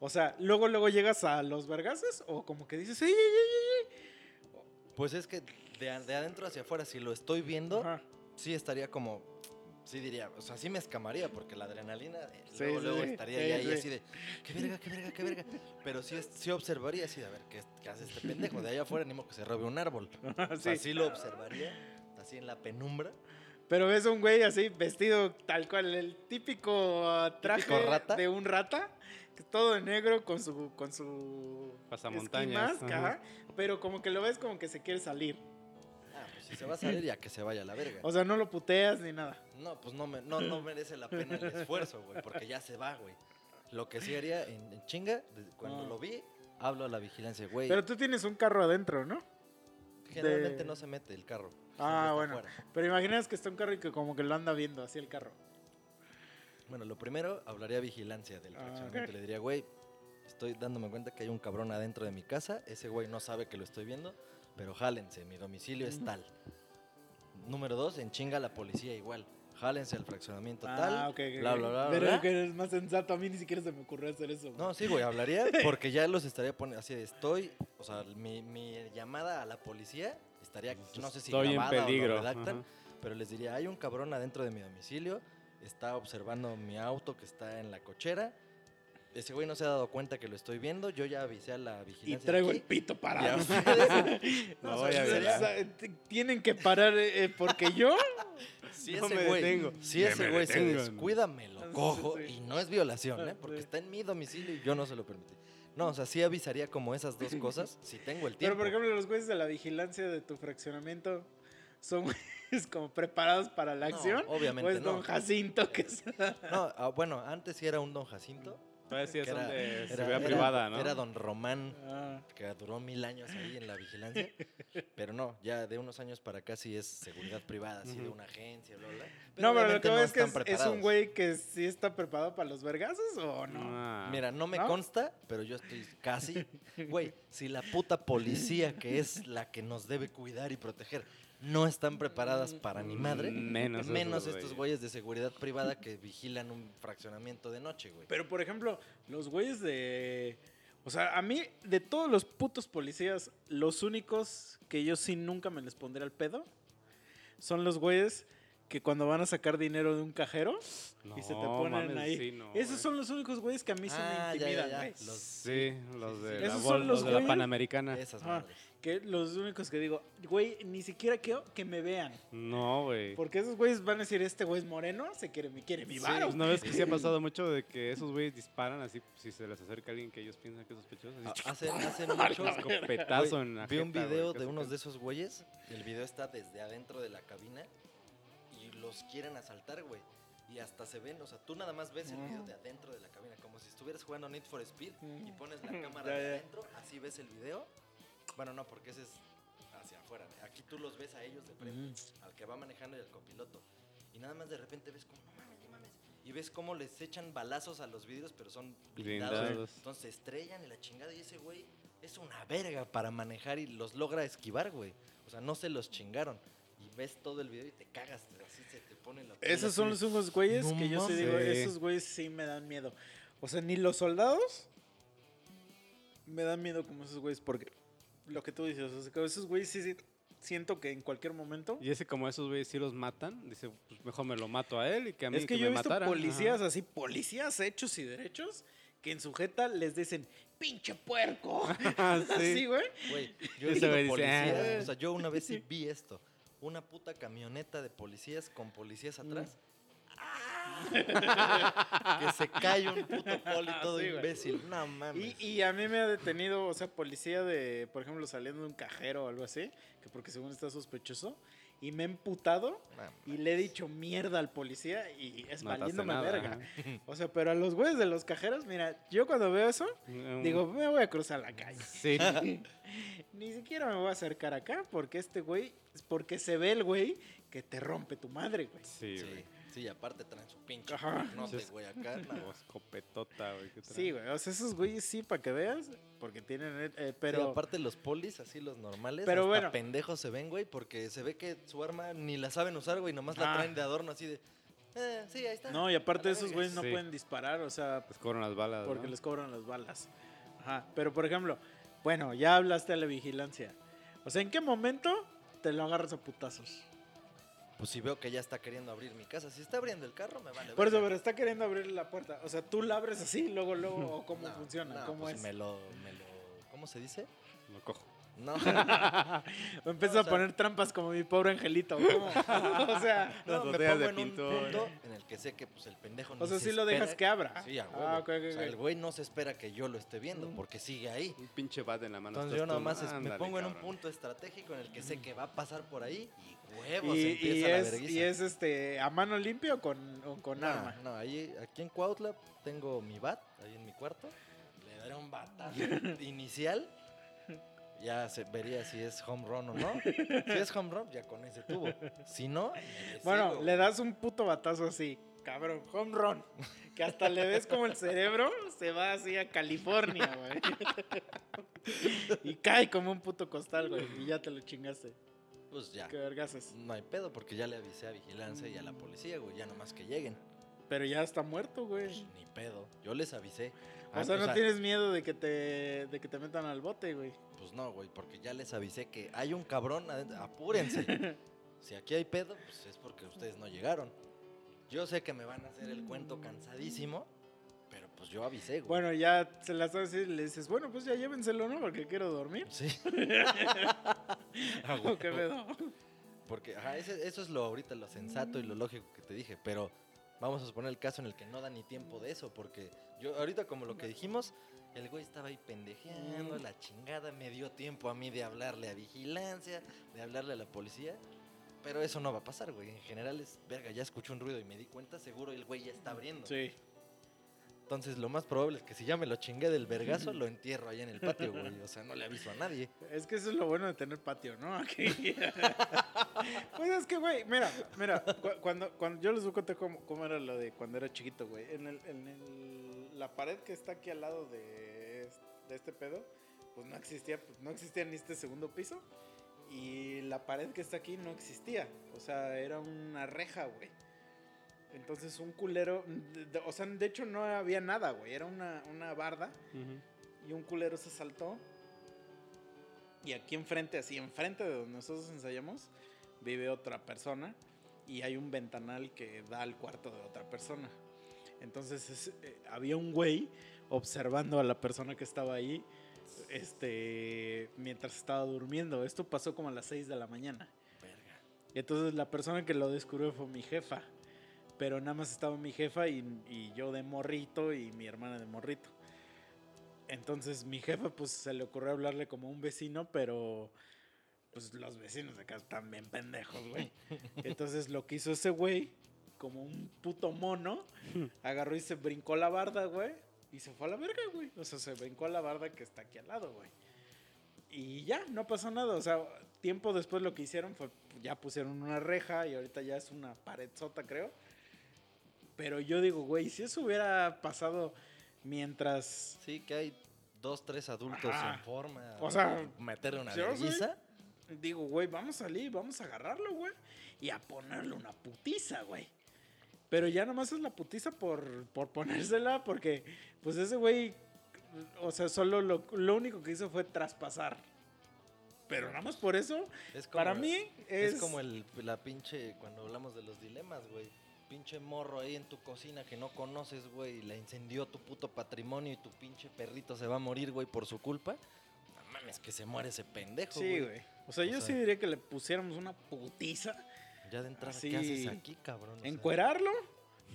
O sea, luego, luego llegas a los vergases o como que dices, ¡ay, ay, ay, Pues es que de, de adentro hacia afuera, si lo estoy viendo, Ajá. sí estaría como. Sí diría, o sea, sí me escamaría porque la adrenalina eh, Sí, luego, sí, luego estaría Sí, ahí sí. así de, qué verga, qué verga, qué verga. Pero sí, es- sí observaría así de, a ver, ¿qué, qué hace este pendejo? De allá afuera, ni modo que se robe un árbol. O sea, Sí. sí lo observaría, así en la penumbra. Pero ves un güey así, vestido tal cual, el típico ah, traje ¿Típico rata? de un rata, todo de negro con su con su Pasamontañas, ajá. ajá, pero como que lo ves como que se quiere salir. Si se va a salir, ya que se vaya a la verga. O sea, no lo puteas ni nada. No, pues no, me- no, no merece la pena el esfuerzo, güey, porque ya se va, güey. Lo que sí haría en, en chinga, cuando Ah. lo vi, hablo a la vigilancia, güey. Pero tú tienes un carro adentro, ¿no? Generalmente de- no se mete el carro. Ah, bueno. Pero imaginas que está un carro y que como que lo anda viendo así el carro. Bueno, lo primero, hablaría vigilancia del Ah, fraccionamiento. Le diría, güey, estoy dándome cuenta que hay un cabrón adentro de mi casa. Ese güey no sabe que lo estoy viendo, pero jálense, mi domicilio es tal. Número dos, en chinga la policía igual. Jálense al fraccionamiento Ah, tal. ok, ok, bla, ok. bla, bla, Pero bla. que eres más sensato. A mí ni siquiera se me ocurrió hacer eso. güey. No, sí, güey, hablaría porque ya los estaría poniendo así de estoy, o sea, mi, mi llamada a la policía estaría, no sé si Estoy en grabada o peligro. redactan, pero les diría, hay un cabrón adentro de mi domicilio, está observando mi auto que está en la cochera, ese güey no se ha dado cuenta que lo estoy viendo, yo ya avisé a la Y vigilancia. traigo aquí, el pito y parado. No, o sea, Tienen que parar eh, porque yo. si No ese me güey, detengo. si ese me güey se detengan. descuida, me lo Sí, cojo sí. y no es violación, ¿eh? Sí. porque está en mi domicilio y yo no se lo permití. No, o sea, sí avisaría como esas dos cosas si tengo el Pero tiempo. por ejemplo, los güeyes de la vigilancia de tu fraccionamiento. son güeyes como preparados para la No, acción. obviamente o es no. Don Jacinto que es... No, ah, bueno, antes sí era un don Jacinto. Todavía sí que son era- privada, ¿no? Era don Román, Ah, que duró mil años ahí en la vigilancia. Pero no, ya de unos años para acá sí es seguridad privada, así de una agencia, bla, bla. no, pero lo que no es que es, es un güey que sí está preparado para los vergazos o no. Ah. Mira, no me ¿No? consta, pero yo estoy casi. Güey, si la puta policía, que es la que nos debe cuidar y proteger, no están preparadas para ni madre, Menos esos menos estos güeyes. güeyes de seguridad privada que vigilan un fraccionamiento de noche, güey. Pero, por ejemplo, los güeyes de... O sea, a mí, de todos los putos policías, los únicos que yo sí nunca me les pondré al pedo son los güeyes que cuando van a sacar dinero de un cajero y se te ponen mames, ahí. sí, no, Esos son los únicos güeyes que a mí sí Ah, me ya, ya, intimidan, ya. güey. Los- Sí, los de, sí. la, Esos bol- son los los de la Panamericana. Esas madres. Que los únicos que digo, güey, ni siquiera quiero que me vean. No, güey. Porque esos güeyes van a decir, este güey es moreno, se quiere, me quiere mi Sí, varo. una vez que sí ha pasado mucho de que esos güeyes disparan así, si se les acerca alguien que ellos piensan que es sospechoso. así, Ah, Hace, hace mucho escopetazo en la vi un video de unos de esos güeyes. y El video está desde adentro de la cabina y los quieren asaltar, güey. Y hasta se ven, o sea, tú nada más ves el video de adentro de la cabina, como si estuvieras jugando Need for Speed y pones la cámara de adentro, así ves el video. Bueno, no, porque ese es hacia afuera. Aquí tú los ves a ellos de frente, al que va manejando y al copiloto. Y nada más de repente ves como, no mames, no mames. Y ves cómo les echan balazos a los vidrios, pero son blindados. Blindados. Entonces se estrellan y la chingada. Y ese güey es una verga para manejar y los logra esquivar, güey. O sea, no se los chingaron. Y ves todo el video y te cagas. Así se te pone la piel Esos son los únicos güeyes No que yo sí digo, esos güeyes sí me dan miedo. O sea, ni los soldados me dan miedo como esos güeyes, porque lo que tú dices, o sea, que esos güeyes sí, sí siento que en cualquier momento... Y ese como esos güeyes sí los matan, dice, pues mejor me lo mato a él y que a mí Es que, que yo he me visto matara. policías Ajá. así, policías hechos y derechos, que en su jeta les dicen, pinche puerco. Así, sí. güey. Güey, yo he dice, policías. "Ah". O sea, yo una vez sí vi esto. Una puta camioneta de policías con policías atrás. ¡Ah! que se cae un puto poli todo Sí, imbécil. No mames. Y, y a mí me ha detenido, o sea, policía de, por ejemplo, saliendo de un cajero o algo así, que porque según está sospechoso, y me he emputado No y le he dicho mierda al policía y es No valiéndome nada, verga. O sea, pero a los güeyes de los cajeros, mira, yo cuando veo eso, Un- digo, me voy a cruzar la calle. Sí. Ni siquiera me voy a acercar acá porque este güey, porque se ve el güey que te rompe tu madre, güey. Sí, Sí, güey. sí, aparte traen su pinche Ajá. cuernote, güey, acá. no. Escopetota, güey. Sí, güey, o sea, esos güeyes sí, para que veas, porque tienen, eh, eh, Pero aparte los polis, así los normales, Pero hasta bueno. pendejos se ven, güey, porque se ve que su arma ni la saben usar, güey, nomás la Ah. traen de adorno así de, eh, sí, ahí está. No, y aparte esos verga". güeyes no Sí. pueden disparar, o sea, Les cobran las balas, porque ¿no? les cobran las balas. Ajá, pero por ejemplo, bueno, ya hablaste de la vigilancia. O sea, ¿en qué momento te lo agarras a putazos? Pues si veo que ya está queriendo abrir mi casa, si está abriendo el carro, me vale. Por eso, pero está queriendo abrir la puerta. O sea, tú la abres así, luego, luego, cómo No, funciona, no, cómo pues es. Me lo, me lo, ¿cómo se dice? Lo cojo. No, O empiezo a sea- poner trampas como mi pobre angelito. ¿cómo? o sea, no, me pongo de en un punto en el que sé que pues el pendejo no o sea, se sí lo dejas espera- que abra. Sí, a huevo. Ah, ok, O sea, el güey no se espera que yo lo esté viendo Mm. porque sigue ahí. Un pinche bat en la mano. Entonces yo nomás es- me pongo en un punto estratégico en el que sé que va a pasar por ahí y huevos Y, y empieza la es, vergüenza. y es este a mano limpia o con, o con no, arma. no, ahí, aquí en Cuautla tengo mi bat, ahí en mi cuarto. Le daré un batazo inicial. Ya se vería si es home run o no. Si es home run, ya con ese tubo. Si no, Bueno, sigo, le das un puto batazo así, cabrón, home run. Que hasta le ves como el cerebro se va así a California, güey. y cae como un puto costal, güey. Y ya te lo chingaste. Pues ya. Qué vergases. No hay pedo porque ya le avisé a vigilancia y a la policía, güey. Ya nomás que lleguen. Pero ya está muerto, güey. Ni pedo. Yo les avisé. O Ah, sea, no tienes miedo de que te, de que te metan al bote, güey. Pues no, güey, porque ya les avisé que hay un cabrón, adentro, apúrense. si aquí hay pedo, pues es porque ustedes no llegaron. Yo sé que me van a hacer el cuento cansadísimo, pero pues yo avisé, güey. Bueno, ya se las haces y le dices, bueno, pues ya llévenselo, ¿no? Porque quiero dormir. Sí. Ah, ¿O qué pedo? Porque ajá, ese- eso es lo ahorita lo sensato y lo lógico que te dije, pero vamos a suponer el caso en el que no da ni tiempo de eso, porque yo ahorita como lo que dijimos, el güey estaba ahí pendejeando, la chingada, me dio tiempo a mí de hablarle a vigilancia, de hablarle a la policía, Pero eso no va a pasar, güey. En general es, verga, ya escuché un ruido y me di cuenta, seguro el güey ya está abriendo. Sí. Entonces lo más probable es que si ya me lo chingué del vergazo, lo entierro ahí en el patio, güey. O sea, no le aviso a nadie. Es que eso es lo bueno de tener patio, ¿no? Aquí. pues es que, güey, mira, mira, cu- cuando, cuando yo les voy a contar cómo, cómo era lo de cuando era chiquito, güey. En, el, en el- la pared que está aquí al lado de, es- de este pedo, pues no existía, pues no existía ni este segundo piso. Y la pared que está aquí no existía. O sea, era una reja, güey. Entonces un culero, de- de- o sea, de hecho no había nada, güey. Era una, una barda y un culero se saltó. Y aquí enfrente, así enfrente de donde nosotros ensayamos, vive otra persona y hay un ventanal que da al cuarto de otra persona. Entonces es- eh, había un güey observando a la persona que estaba ahí este, mientras estaba durmiendo. Esto pasó como a las 6 de la mañana. Verga. Y entonces la persona que lo descubrió fue mi jefa. Pero nada más estaba mi jefa y, y yo de morrito y mi hermana de morrito. Entonces mi jefa pues se le ocurrió hablarle como a un vecino, pero pues los vecinos de acá están bien pendejos, güey. Entonces lo que hizo ese güey, como un puto mono, agarró y se brincó la barda, güey. Y se fue a la verga, güey. O sea, se brincó a la barda que está aquí al lado, güey. Y ya, no pasó nada. O sea, tiempo después lo que hicieron fue, ya pusieron una reja y ahorita ya es una pared sota, creo. Pero yo digo, güey, si eso hubiera pasado mientras... Sí, que hay dos, tres adultos Ajá. en forma. O sea, meterle una vergüenza. Digo, güey, vamos a salir, vamos a agarrarlo, güey. Y a ponerle una putiza, güey. Pero ya nomás es la putiza por, por ponérsela, porque pues ese güey, o sea, solo lo, lo único que hizo fue traspasar. Pero nada más por eso, Es como, para mí es... Es como el, la pinche, cuando hablamos de los dilemas, güey. Pinche morro ahí en tu cocina que no conoces, güey, y la incendió tu puto patrimonio y tu pinche perrito se va a morir, güey, por su culpa. No mames, que se muere ese pendejo, Sí, güey. O sea, O yo sea- sí diría que le pusiéramos una putiza. Ya de entrada, Así, ¿qué haces aquí, cabrón? O sea, Encuerarlo,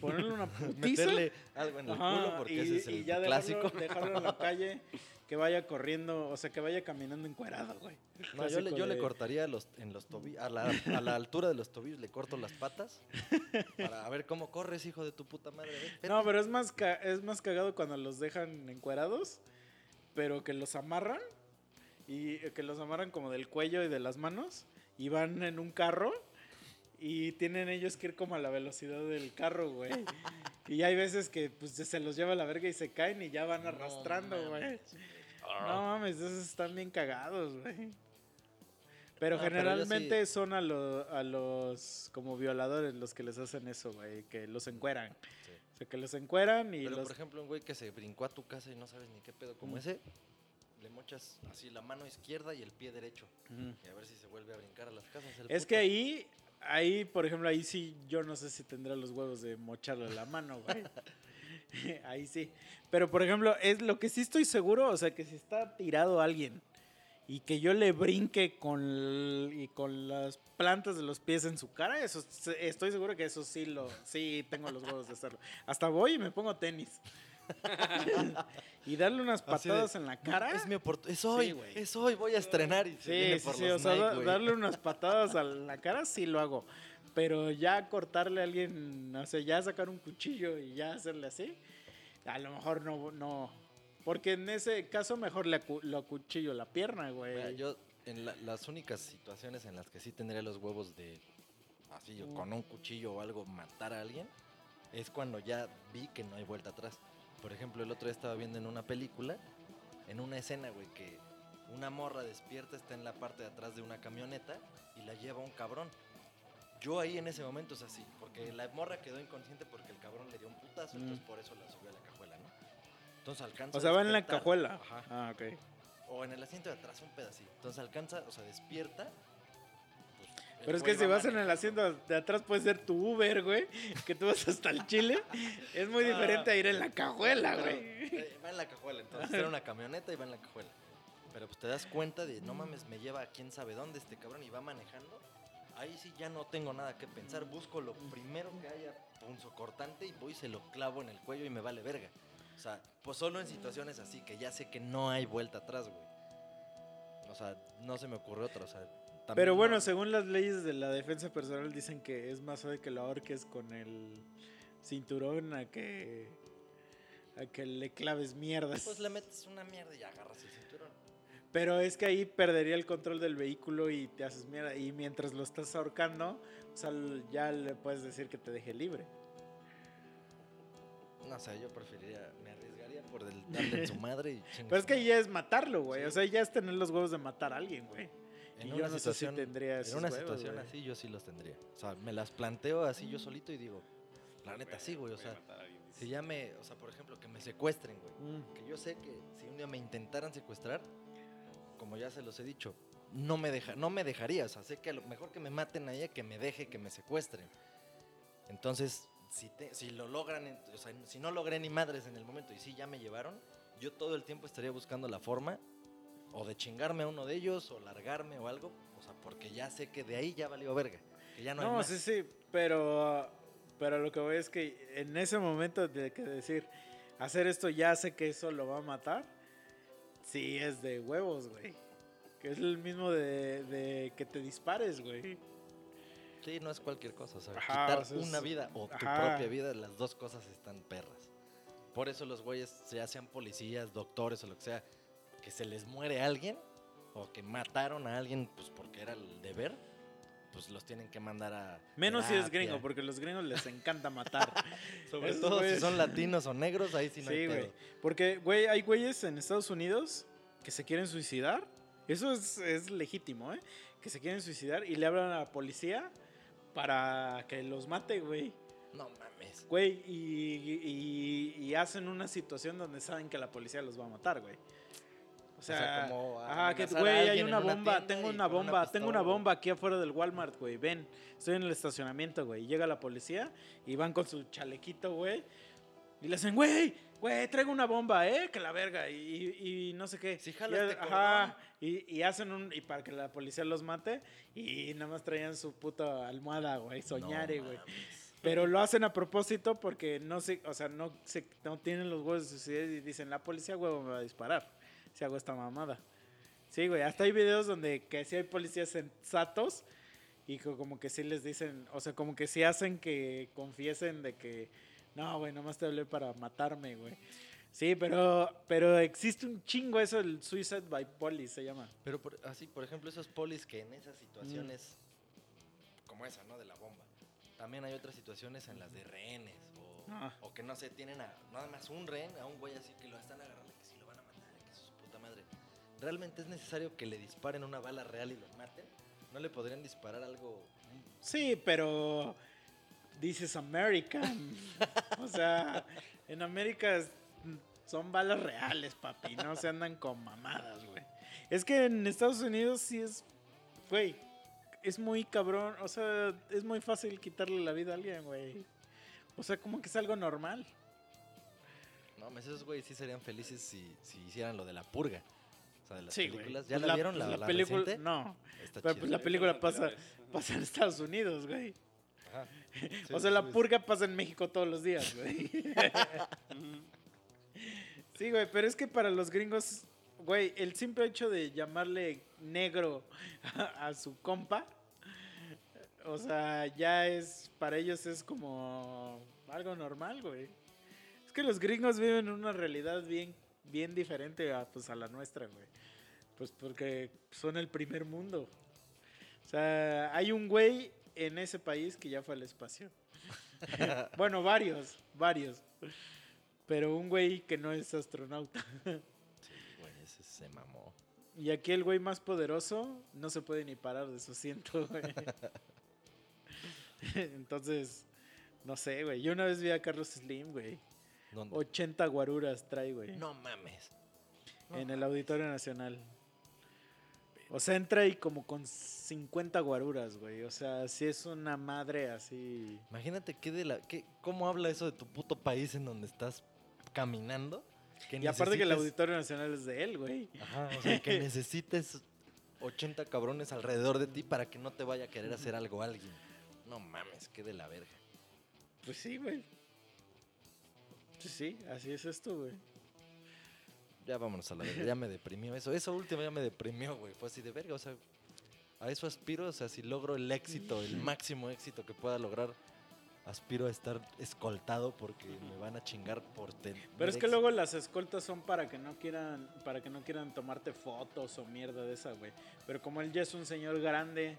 ponerle una putiza. meterle algo en el Ajá, culo porque y, ese es y el ya clásico. Dejarlo, en la calle, que vaya corriendo, o sea, que vaya caminando encuerado, güey. No, yo le, yo le cortaría los, en los tobillos, a la, a la altura de los tobillos le corto las patas para ver cómo corres, hijo de tu puta madre. No, pero es más, ca- es más cagado cuando los dejan encuerados, pero que los amarran y eh, que los amarran como del cuello y de las manos y van en un carro y tienen ellos que ir como a la velocidad del carro, güey. Y hay veces que pues se los lleva a la verga y se caen y ya van No arrastrando, güey. No mames, esos están bien cagados, güey. Pero No, pero yo generalmente son a, lo- a los como violadores los que les hacen eso, güey, que los encueran. Sí. O sea, que los encueran y Pero, los... por ejemplo, un güey que se brincó a tu casa y no sabes ni qué pedo como Mm. ese, le mochas así la mano izquierda y el pie derecho. Y a ver si se vuelve a brincar a las casas. el Es puto. que ahí, ahí, por ejemplo, ahí sí, yo no sé si tendrá los huevos de mocharle la mano, güey. ahí sí. Pero, por ejemplo, es lo que sí estoy seguro, o sea, que si está tirado alguien y que yo le brinque con, y con las plantas de los pies en su cara, eso estoy seguro que eso sí lo, sí tengo los huevos de hacerlo. Hasta voy y me pongo tenis. y darle unas de, patadas en la cara. Es mi oportunidad. Es hoy, güey. es hoy, voy a estrenar y se viene Sí, sí, por sí, los o sea, Nike, darle unas patadas a la cara sí lo hago. Pero ya cortarle a alguien, no sé, ya sacar un cuchillo y ya hacerle así, a lo mejor no, no. Porque en ese caso mejor le, lo acuchillo la pierna, güey. Mira, yo, en la- las únicas situaciones en las que sí tendría los huevos de, así, yo, Mm. con un cuchillo o algo, matar a alguien, es cuando ya vi que no hay vuelta atrás. Por ejemplo, el otro día estaba viendo en una película, en una escena, güey, que una morra despierta, está en la parte de atrás de una camioneta y la lleva un cabrón. Yo ahí en ese momento, o sea, sí, porque la morra quedó inconsciente porque el cabrón le dio un putazo, Mm. entonces por eso la subió a la cajuela, ¿no? Entonces alcanza o a sea, va en la cajuela. Ajá. Ah, ok. O en el asiento de atrás, un pedacito. Entonces alcanza, o sea, despierta. Pero es que si va vas en el asiento de atrás puede ser tu Uber, güey, que tú vas hasta el Chile. Es muy Ah. diferente a ir en la cajuela, güey. eh, va en la cajuela, entonces era una camioneta y va en la cajuela. Pero pues te das cuenta de, no mames, me lleva a quién sabe dónde este cabrón y va manejando. Ahí sí ya no tengo nada que pensar. Busco lo primero que haya punzocortante y voy y se lo clavo en el cuello y me vale verga. O sea, pues solo en situaciones así que ya sé que no hay vuelta atrás, güey. O sea, no se me ocurre otra. O sea, también Pero bueno, no- según las leyes de la defensa personal dicen que es más suave que lo ahorques con el cinturón a que a que le claves mierdas. Pues le metes una mierda y agarras el cinturón. Pero es que ahí perdería el control del vehículo y te haces mierda. Y mientras lo estás ahorcando, o sea, ya le puedes decir que te deje libre. No sé, yo preferiría, me arriesgaría por el- darle en su madre y Pero es que ya es matarlo, güey. Sí. O sea, ya es tener los huevos de matar a alguien, güey. En y una yo no sé si situación- tendría En esos una huevos, situación güey. así yo sí los tendría. O sea, me las planteo así yo solito y digo, la neta sí, güey. O sea, si ya me, o sea, por ejemplo, que me secuestren, güey. Mm. Que yo sé que si un día me intentaran secuestrar, como ya se los he dicho, no me, deja, no me dejaría. O sea, sé que a lo mejor que me maten a ella que me deje que me secuestren. Entonces, si, te- si lo logran, o sea, si no logré ni madres en el momento y si ya me llevaron, yo todo el tiempo estaría buscando la forma o de chingarme a uno de ellos o largarme o algo. O sea, porque ya sé que de ahí ya valió verga. Que ya no, hay No, más. sí, sí, pero, pero lo que voy es que en ese momento de que decir, hacer esto ya sé que eso lo va a matar, sí es de huevos, güey. Que es el mismo de, de que te dispares, güey. Sí, no es cualquier cosa. O sea, Ajá, quitar o sea, es- una vida o tu ajá. propia vida, las dos cosas están perras. Por eso los güeyes, ya sean policías, doctores o lo que sea, que se les muere alguien o que mataron a alguien pues porque era el deber, pues los tienen que mandar a. Menos si es terapia. gringo, porque los gringos les encanta matar. Sobre Esos todo si son latinos o negros, ahí sí no Sí, hay güey. Porque, güey, hay güeyes en Estados Unidos que se quieren suicidar. Eso es, es legítimo, ¿eh? Que se quieren suicidar y le hablan a la policía para que los mate, güey. No mames. Güey, y, y- y hacen una situación donde saben que la policía los va a matar, güey. O sea, sea, como ajá, que güey, hay una bomba, tengo una con una bomba, tengo una bomba aquí afuera del Walmart, güey. Ven, estoy en el estacionamiento, güey. Llega la policía y van con su chalequito, güey. Y le hacen, güey, güey, traigo una bomba, eh, que la verga. Y, no sé qué. Sí, jalo Y- este ajá. Y, y hacen un. Y para que la policía los mate. Y nada más traían su puta almohada, güey. Soñare, No güey. Pero lo hacen a propósito porque no se, o sea, no se, no tienen los huevos de suicidar y dicen, la policía, huevo, me va a disparar si hago esta mamada. Sí, güey, hasta hay videos donde que sí hay policías sensatos y co- como que sí les dicen, o sea, como que sí hacen que confiesen de que, no, güey, nomás te hablé para matarme, güey. Sí, pero, pero existe un chingo eso, el Suicide by Police se llama. Pero por- así, por ejemplo, esos polis que en esas Mm. situaciones, como esa, ¿no? De la bomba. También hay otras situaciones en las de rehenes. O, Ah. o que no sé, tienen a, nada más un rehén, a un güey así que lo están agarrando, ¿Realmente es necesario que le disparen una bala real y lo maten? ¿No le podrían disparar algo? Sí, pero dices American. o sea, en América son balas reales, papi. No se andan con mamadas, güey. Es que en Estados Unidos sí es, güey, es muy cabrón. O sea, es muy fácil quitarle la vida a alguien, güey. O sea, como que es algo normal. No, esos güeyes sí serían felices si, si hicieran lo de la purga. O sea, de las Sí, güey. películas. ¿Ya Pues la, vieron? La, la película, reciente? no. Está pero chida. pues la película pasa, pasa en Estados Unidos, güey. Ajá. Sí, o sea, sí, la purga pasa en México todos los días, güey. Sí, güey, pero es que para los gringos, güey, el simple hecho de llamarle negro a, a su compa, o sea, ya es, para ellos es como algo normal, güey. Es que los gringos viven una realidad bien, bien diferente a, pues, a la nuestra, güey. Pues porque son el primer mundo. O sea, hay un güey en ese país que ya fue al espacio. bueno, varios, varios. Pero un güey que no es astronauta. Sí, güey, ese se mamó. Y aquí el güey más poderoso no se puede ni parar de su asiento, güey. Entonces, no sé, güey. Yo una vez vi a Carlos Slim, güey. ¿Dónde? 80 guaruras trae, güey. No mames. No en el. Auditorio Nacional. O sea, entra ahí como con 50 guaruras, güey. O sea, si es una madre así. Imagínate qué de la, qué, cómo habla eso de tu puto país en donde estás caminando. Que Y aparte que el Auditorio Nacional es de él, güey. Ajá, o sea, que necesites 80 cabrones alrededor de ti para que no te vaya a querer hacer algo alguien. No mames, qué de la verga. Pues sí, güey. Sí, sí, así es esto, güey. Ya vámonos a la verga, ya me deprimió eso. Eso último ya me deprimió, güey. Fue así de verga, o sea, a eso aspiro, o sea, si logro el éxito, el máximo éxito que pueda lograr, aspiro a estar escoltado porque me van a chingar por tener Pero es que luego las escoltas son para que no quieran, para que no quieran tomarte fotos o mierda de esa, güey. Pero como él ya es un señor grande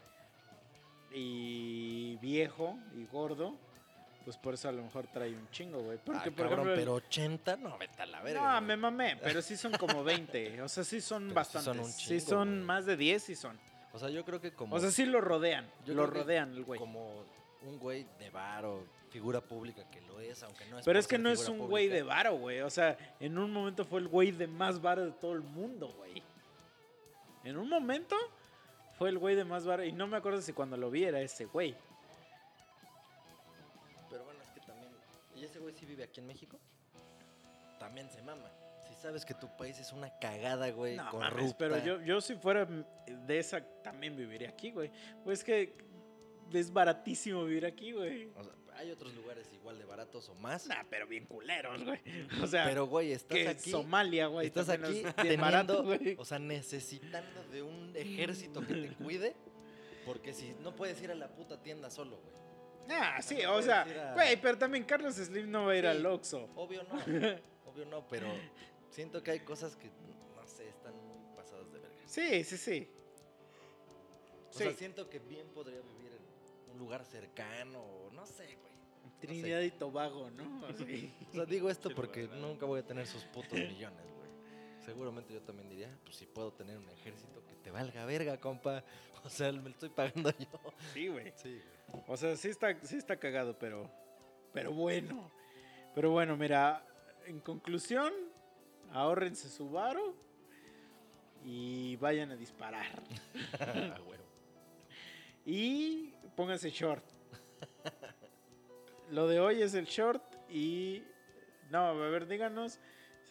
y viejo y gordo, pues por eso a lo mejor trae un chingo, güey. Porque, Ah, por cabrón, ejemplo, el- pero 80, no, vete a la verga. no, me mamé, pero sí son como 20. O sea, sí son Pero sí bastantes. son un sí son más de 10 y son. O sea, yo creo que como O sea, sí lo rodean. Yo lo rodean el güey. como un güey de bar o figura pública que lo es, aunque no es Pero es que no es un güey de varo, güey. O sea, en un momento fue el güey de más varo de todo el mundo, güey. En un momento fue el güey de más varo. Y no me acuerdo si cuando lo vi era ese güey. Güey sí vive aquí en México? También se mama. Si sabes que tu país es una cagada, güey, No corrupta. mames, pero yo, yo si fuera de esa también viviría aquí, güey. Pues es que es baratísimo vivir aquí, güey. O sea, hay otros lugares igual de baratos o más. Nah, pero bien culeros, güey. O sea, pero, güey, estás que aquí. Somalia, güey. estás aquí teniendo, barato, o sea, necesitando de un ejército que te cuide. Porque si no puedes ir a la puta tienda solo, güey. Ah, sí, no o sea, a- güey, pero también Carlos Slim no va a ir Sí. al Oxxo. Obvio no, obvio no, pero siento que hay cosas que, no sé, están muy pasadas de verga. Sí, sí, sí. O sea, Sí. siento que bien podría vivir en un lugar cercano, no sé, güey. Trinidad y Tobago, ¿no? Así. O sea, digo esto Sí, porque nunca voy a tener sus putos millones, güey. Seguramente yo también diría, pues si puedo tener un ejército que te valga verga, compa. O sea, me lo estoy pagando yo. Sí, güey. Sí, O sea, sí está, sí está cagado, pero, pero bueno. Pero bueno, mira, en conclusión, ahórrense su varo y vayan a disparar. Y pónganse short. Lo de hoy es el short y... No, a ver, díganos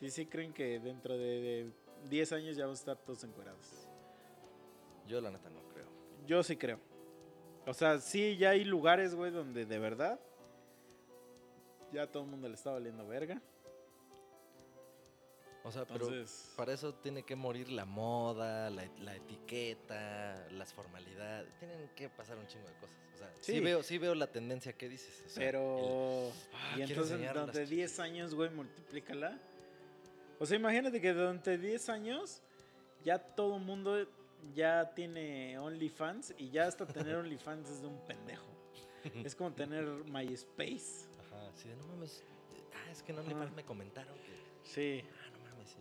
si sí creen que dentro de, de 10 años ya vamos a estar todos encuerados. Yo la neta no creo. Yo sí creo. O sea, sí, ya hay lugares, güey, donde de verdad ya todo el mundo le está valiendo verga. O sea, pero Entonces, para eso tiene que morir la moda, la, la etiqueta, las formalidades. Tienen que pasar un chingo de cosas. O sea, sí, Sí. veo, sí veo la tendencia que dices. o sea, el- pero... Ah, y quiero entonces durante 10 años, güey, multiplícala. O sea, imagínate que durante 10 años ya todo el mundo ya tiene OnlyFans y ya hasta tener OnlyFans es de un pendejo. Es como tener MySpace. Ajá, sí, no mames. Ah, es que no OnlyFans Ah. me comentaron que. Sí. Ah, no mames, sí.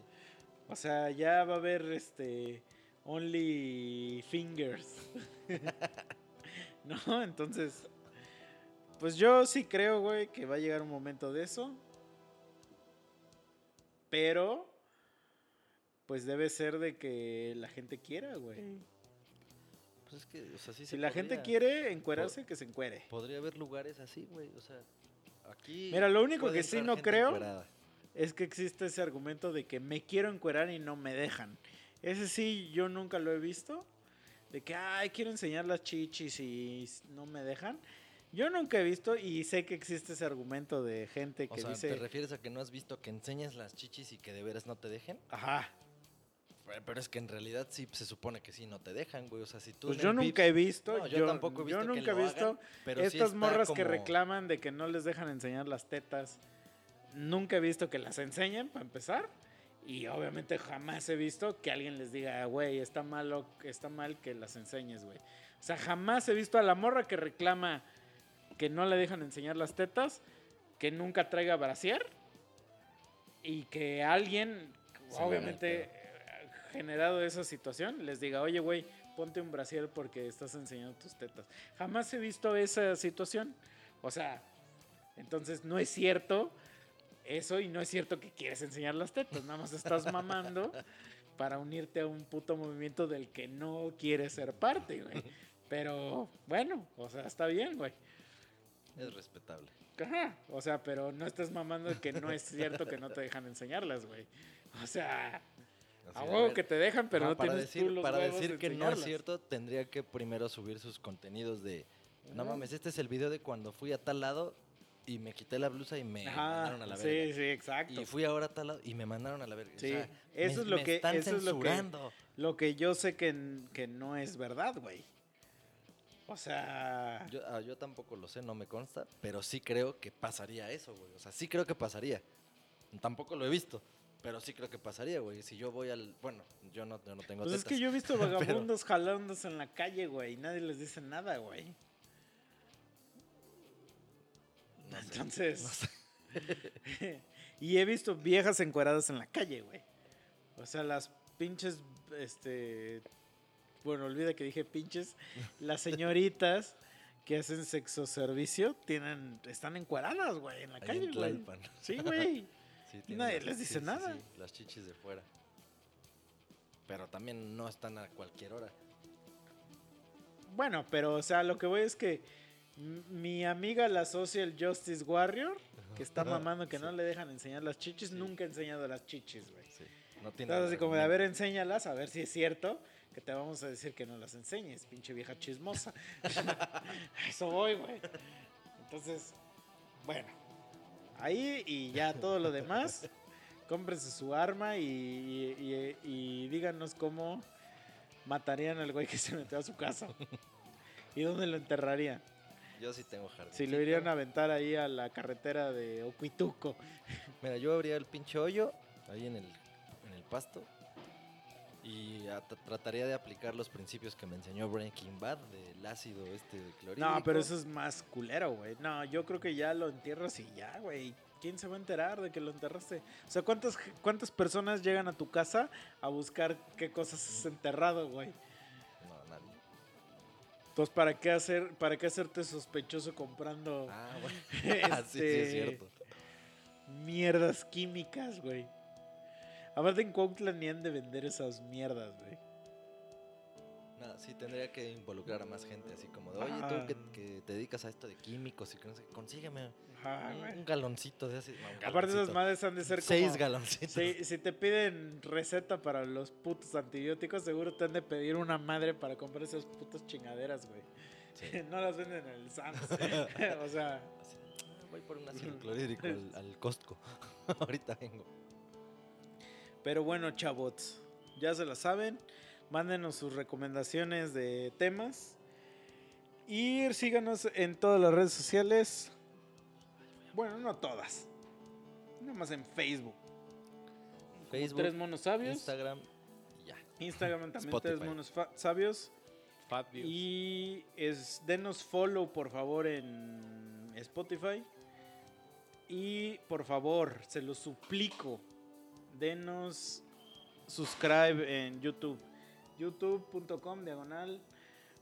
O sea, ya va a haber este Only Fingers. ¿No? Entonces, pues yo sí creo, güey, que va a llegar un momento de eso. Pero pues debe ser de que la gente quiera, güey. Pues es que, o sea, sí Si se la gente quiere encuerarse, que se encuere. Podría haber lugares así, güey. O sea, aquí. Mira, lo único que sí no creo encuerada. es que existe ese argumento de que me quiero encuerar y no me dejan. Ese sí, yo nunca lo he visto. De que, ay, quiero enseñar las chichis y no me dejan. Yo nunca he visto y sé que existe ese argumento de gente O que sea, ¿te dice, refieres a que no has visto que enseñes las chichis y que de veras no te dejen? ajá, Pero- Pero es que en realidad sí se supone que sí no te dejan, güey. O sea, si tú. pues yo nunca Vips- he visto, No, yo, yo tampoco he yo visto que nunca he visto hagan, pero estas morras que reclaman de que no les dejan enseñar las tetas. Nunca he visto que las enseñen, para empezar. Y obviamente jamás he visto que alguien les diga, güey, está malo, está mal que las enseñes, güey. O sea, jamás he visto a la morra que reclama que no le dejan enseñar las tetas, que nunca traiga brasier y que alguien, Se obviamente, generado esa situación, les diga, oye, güey, ponte un brasier porque estás enseñando tus tetas. Jamás he visto esa situación. O sea, entonces no es cierto eso y no es cierto que quieres enseñar las tetas, nada más estás mamando para unirte a un puto movimiento del que no quieres ser parte, güey. Pero bueno, o sea, está bien, güey. Es respetable. Ajá, o sea, pero no estás mamando que no es cierto que no te dejan enseñarlas, güey. O sea, Así, a huevo que te dejan, pero ajá, no para tienes decir, tú los Para decir de que no es cierto, tendría que primero subir sus contenidos de. No mames, este es el video de cuando fui a tal lado y me quité la blusa y me Ajá, mandaron a la sí, verga. sí, exacto. Y fui ahora a tal lado y me mandaron a la verga. O Sí, sea, eso me- es lo me que- están eso es lo que-. Lo que yo sé que, que no es verdad, güey. O sea, Yo, ah, yo tampoco lo sé, no me consta, pero sí creo que pasaría eso, güey. O sea, sí creo que pasaría. Tampoco lo he visto, pero sí creo que pasaría, güey. Si yo voy al... Bueno, yo no, yo no tengo pues es tetas. que yo he visto vagabundos jalándose en la calle, güey, y nadie les dice nada, güey. No sé, Entonces, no sé. y he visto viejas encueradas en la calle, güey. O sea, las pinches, este, bueno, olvida que dije pinches, las señoritas que hacen sexo servicio tienen, están encueradas, güey, en la Ahí calle, en güey. Sí, güey. Sí, Nadie las- les dice sí, nada. sí, las chichis de fuera. Pero también no están a cualquier hora. Bueno, pero, o sea, lo que voy es que mi amiga la Social Justice Warrior, que está mamando que no le dejan enseñar las chichis, nunca ha enseñado las chichis, güey. Sí. No tiene Entonces, así como de, a ver, enséñalas, a ver si es cierto, que te vamos a decir que no las enseñes, pinche vieja chismosa. Eso voy, güey. Entonces, bueno, ahí y ya todo lo demás, cómprense su arma y, y- y- y díganos cómo matarían al güey que se metió a su casa. ¿Y dónde lo enterrarían? Yo sí tengo jardín. Si lo irían a aventar ahí a la carretera de Ocuituco. Mira, yo abría el pinche hoyo ahí en el, en el pasto y trataría de aplicar los principios que me enseñó Breaking Bad del ácido este clorhídrico. No, pero eso es más culero, güey. No, yo creo que ya lo entierras y ya, güey. ¿Quién se va a enterar de que lo enterraste? O sea, ¿cuántas, cuántas personas llegan a tu casa a buscar qué cosas has enterrado, güey? No, nadie. Entonces, ¿para qué hacer, para qué hacerte sospechoso comprando Ah, bueno. Ah, sí, sí, es Este, cierto. mierdas químicas, güey? Aparte en Cuautla ni han de vender esas mierdas, güey. No, sí, tendría que involucrar a más gente, así como de, oye, tú que, que te dedicas a esto de químicos y que no sé, consígueme Ajá, un, galoncito de así. no, Aparte esas madres han de ser como... Seis galoncitos. Si, si te piden receta para los putos antibióticos, seguro te han de pedir una madre para comprar esas putas chingaderas, güey. Sí. No las venden en el Sam's. o sea, "Ah, Voy por un ácido clorhídrico al, al Costco. Ahorita vengo. Pero bueno, chavots, ya se la saben. Mándenos sus recomendaciones de temas. Y síganos en todas las redes sociales. Bueno, no todas. Nada más en Facebook. Como Facebook, Tres monos sabios. Instagram ya. Instagram también Spotify. tres monos sabios. Fat. Y es, denos follow, por favor, en Spotify. Y por favor, se lo suplico, denos subscribe en YouTube. youtube.com diagonal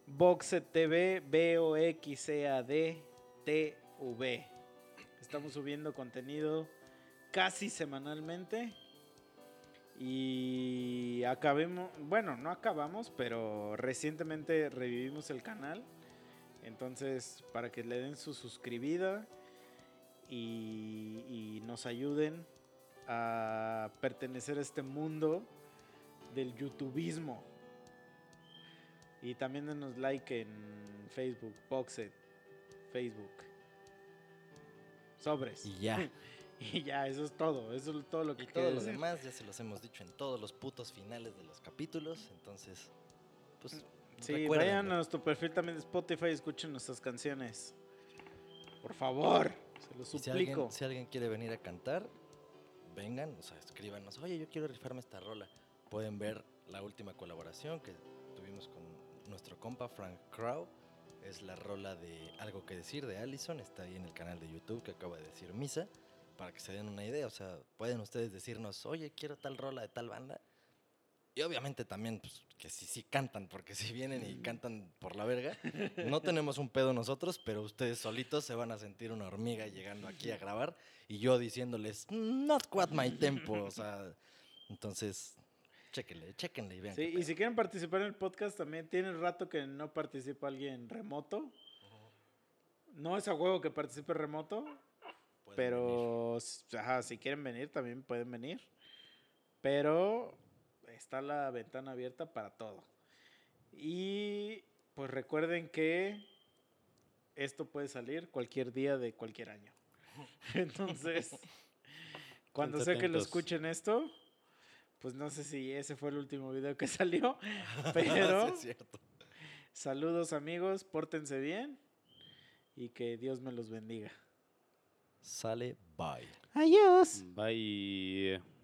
Boxet TV, B-O-X-E-A-D T-V. Estamos subiendo contenido casi semanalmente. Y acabemos, bueno, no acabamos, pero recientemente revivimos el canal. Entonces, para que le den su suscribida y nos ayuden a pertenecer a este mundo del youtubismo. Y también denos like en Facebook, Boxet, Facebook. Sobres. Y ya. Y ya, eso es todo. Eso es todo lo que Y todo lo demás ya se los hemos dicho en todos los putos finales de los capítulos. Entonces, pues. Sí, vayan a nuestro perfil también de Spotify y escuchen nuestras canciones. Por favor, se lo Y si suplico. alguien, si alguien quiere venir a cantar, vengan, o sea, escríbanos. Oye, yo quiero rifarme esta rola. Pueden ver la última colaboración que tuvimos con nuestro compa Frank Crow. Es la rola de Algo que decir de Allison. Está ahí en el canal de YouTube que acaba de decir Misa. Para que se den una idea. O sea, pueden ustedes decirnos, oye, quiero tal rola de tal banda. Y obviamente también, pues, que sí, sí cantan, porque si vienen y cantan por la verga, no tenemos un pedo nosotros, pero ustedes solitos se van a sentir una hormiga llegando aquí a grabar y yo diciéndoles, not quite my tempo, o sea, entonces, chéquenle, chéquenle y vean. Sí, y si quieren participar en el podcast también, tiene rato que no participa alguien remoto. No es a huevo que participe remoto, Pueden pero ajá, si quieren venir también pueden venir. Pero está la ventana abierta para todo. Y pues recuerden que esto puede salir cualquier día de cualquier año. Entonces, cuando sé que lo escuchen esto, pues no sé si ese fue el último video que salió, pero Sí, es cierto. Saludos amigos, pórtense bien y que Dios me los bendiga. Sale, bye. Adiós. Bye.